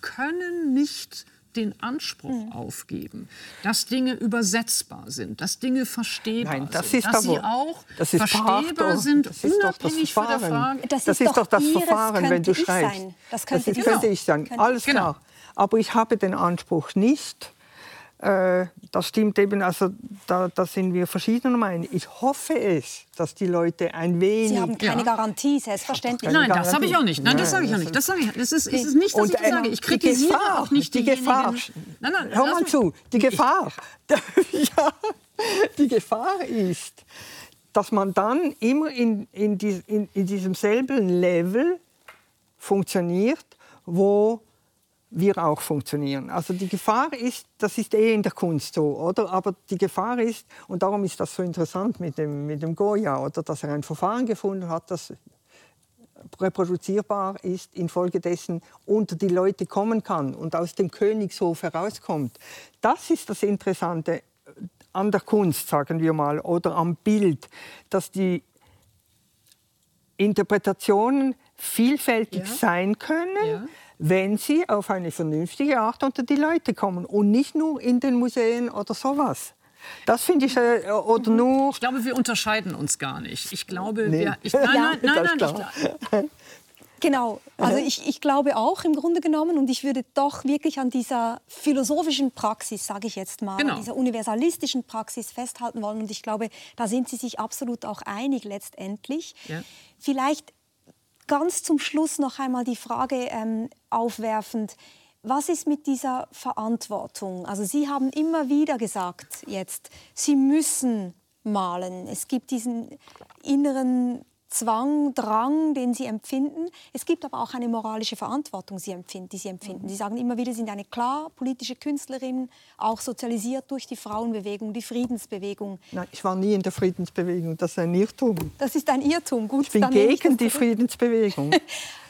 können nicht den Anspruch Hm. aufgeben, dass Dinge übersetzbar sind, dass Dinge verstehbar Nein, das sind, ist dass sie aber- auch das ist verstehbar Pardon, sind, das ist doch das unabhängig von der Verfahren. Frage. Das Das ist ist doch das Ihres Verfahren, wenn könnte du ich schreibst. sein. Das könnte ist, ich könnte sein. ich sagen. Könnte Alles klar. Aber ich habe den Anspruch nicht. Äh, das stimmt eben, also da, da sind wir verschiedener Meinung. Ich hoffe es, dass die Leute ein wenig... Sie haben keine Ja. Garantie, selbstverständlich. keine Nein, das habe ich auch nicht. Nein, das sage ich auch nicht. Das sage ich. Das ist, es ist nicht, dass Und, ich das äh, sage. Ich die kritisiere Gefahr, auch nicht die. Gefahr. Nein, nein, Hör mal zu, die Gefahr, ja, die Gefahr ist, dass man dann immer in, in, die, in, in diesem selben Level funktioniert, wo wir auch funktionieren. Also die Gefahr ist, das ist eh in der Kunst so, oder? Aber die Gefahr ist, und darum ist das so interessant mit dem, mit dem Goya, oder? Dass er ein Verfahren gefunden hat, das reproduzierbar ist, infolgedessen unter die Leute kommen kann und aus dem Königshof herauskommt. Das ist das Interessante an der Kunst, sagen wir mal, oder am Bild, dass die Interpretationen vielfältig Ja. sein können, Ja. Wenn sie auf eine vernünftige Art unter die Leute kommen und nicht nur in den Museen oder sowas. Das finde ich, äh, oder nur Ich glaube, wir unterscheiden uns gar nicht. Ich glaube, Nee. wir, ich, nein, nein, nein, nein, ich, klar. Genau, also ich, ich glaube auch im Grunde genommen und ich würde doch wirklich an dieser philosophischen Praxis, sage ich jetzt mal, Genau. an dieser universalistischen Praxis festhalten wollen und ich glaube, da sind Sie sich absolut auch einig letztendlich. Ja. Vielleicht ganz zum Schluss noch einmal die Frage ähm, aufwerfend. Was ist mit dieser Verantwortung? Also Sie haben immer wieder gesagt jetzt, Sie müssen malen. Es gibt diesen inneren Zwang, Drang, den sie empfinden. Es gibt aber auch eine moralische Verantwortung, die sie empfinden. Sie sagen immer wieder, sie sind eine klar politische Künstlerin, auch sozialisiert durch die Frauenbewegung, die Friedensbewegung. Nein, ich war nie in der Friedensbewegung. Das ist ein Irrtum. Das ist ein Irrtum. Gut, ich bin gegen die Friedensbewegung.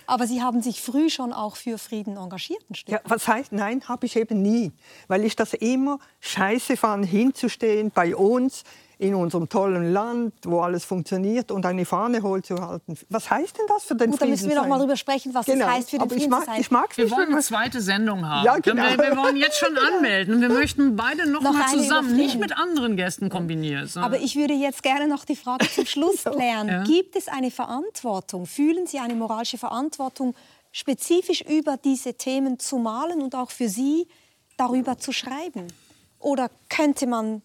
Aber Sie haben sich früh schon auch für Frieden engagiert. Ja, was heißt, nein, habe ich eben nie. Weil ich das immer scheiße fand, hinzustehen bei uns in unserem tollen Land, wo alles funktioniert und eine Fahne hochzuhalten. Was heißt denn das für den Gut, Frieden? Da müssen wir noch mal drüber sprechen, was genau. das heißt für den Frieden ich mag. Ich mag wir wollen eine zweite Sendung haben. Ja, genau. wir, wir, wollen jetzt schon anmelden. Wir möchten beide noch, Noch mal zusammen, nicht mit anderen Gästen kombiniert. sondern- Aber ich würde jetzt gerne noch die Frage zum Schluss klären. Ja. Gibt es eine Verantwortung? Fühlen Sie eine moralische Verantwortung, spezifisch über diese Themen zu malen und auch für Sie darüber zu schreiben? Oder könnte man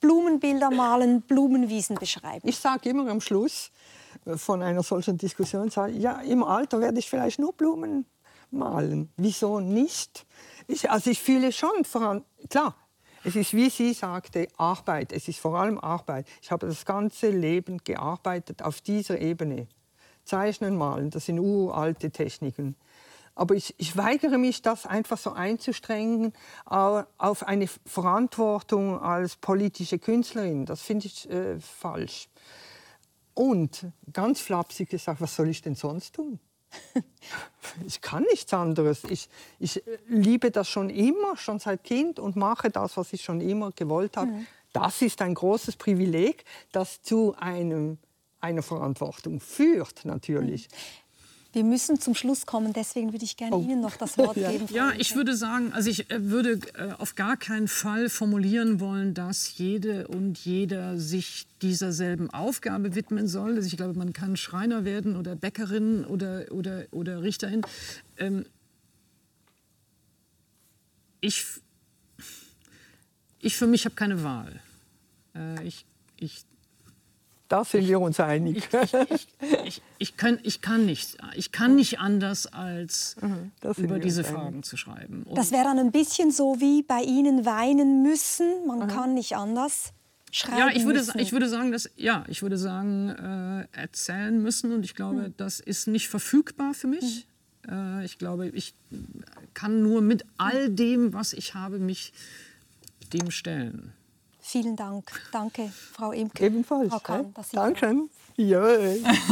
Blumenbilder malen, Blumenwiesen beschreiben? Ich sage immer am Schluss äh, von einer solchen Diskussion, ich, ja, im Alter werde ich vielleicht nur Blumen malen. Wieso nicht? Ich, also ich fühle schon voran, klar, es ist, wie sie sagte, Arbeit. Es ist vor allem Arbeit. Ich habe das ganze Leben gearbeitet auf dieser Ebene. Zeichnen, malen, das sind uralte Techniken. Aber ich, ich weigere mich, das einfach so einzustrengen au- auf eine Verantwortung als politische Künstlerin. Das finde ich äh, falsch. Und ganz flapsig gesagt, was soll ich denn sonst tun? ich kann nichts anderes. Ich, ich liebe das schon immer, schon seit Kind und mache das, was ich schon immer gewollt habe. Das ist ein großes Privileg, das zu einem, einer Verantwortung führt, natürlich. Wir müssen zum Schluss kommen, deswegen würde ich gerne Ihnen noch das Wort geben. Ja, ich würde sagen, also ich äh, würde äh, auf gar keinen Fall formulieren wollen, dass jede und jeder sich dieser selben Aufgabe widmen soll. Also ich glaube, man kann Schreiner werden oder Bäckerin oder, oder, oder Richterin. Ähm, ich, ich für mich habe keine Wahl. Äh, ich, ich, Da sind wir uns einig. ich, ich, kann, ich, kann nicht, ich kann nicht anders, als sind über diese einig. Fragen zu schreiben. Und Das wäre dann ein bisschen so wie bei Ihnen weinen müssen. Man kann nicht anders schreiben Ja, ich würde, müssen. ich würde sagen, dass, ja, ich würde sagen, äh, erzählen müssen und ich glaube, das ist nicht verfügbar für mich. Äh, ich glaube, ich kann nur mit all dem, was ich habe, mich dem stellen. Vielen Dank. Danke, Frau Imke. Ebenfalls. Frau Kahn, dass Dankeschön. Ja,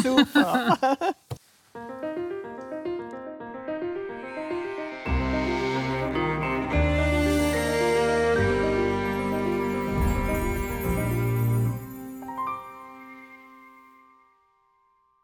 super.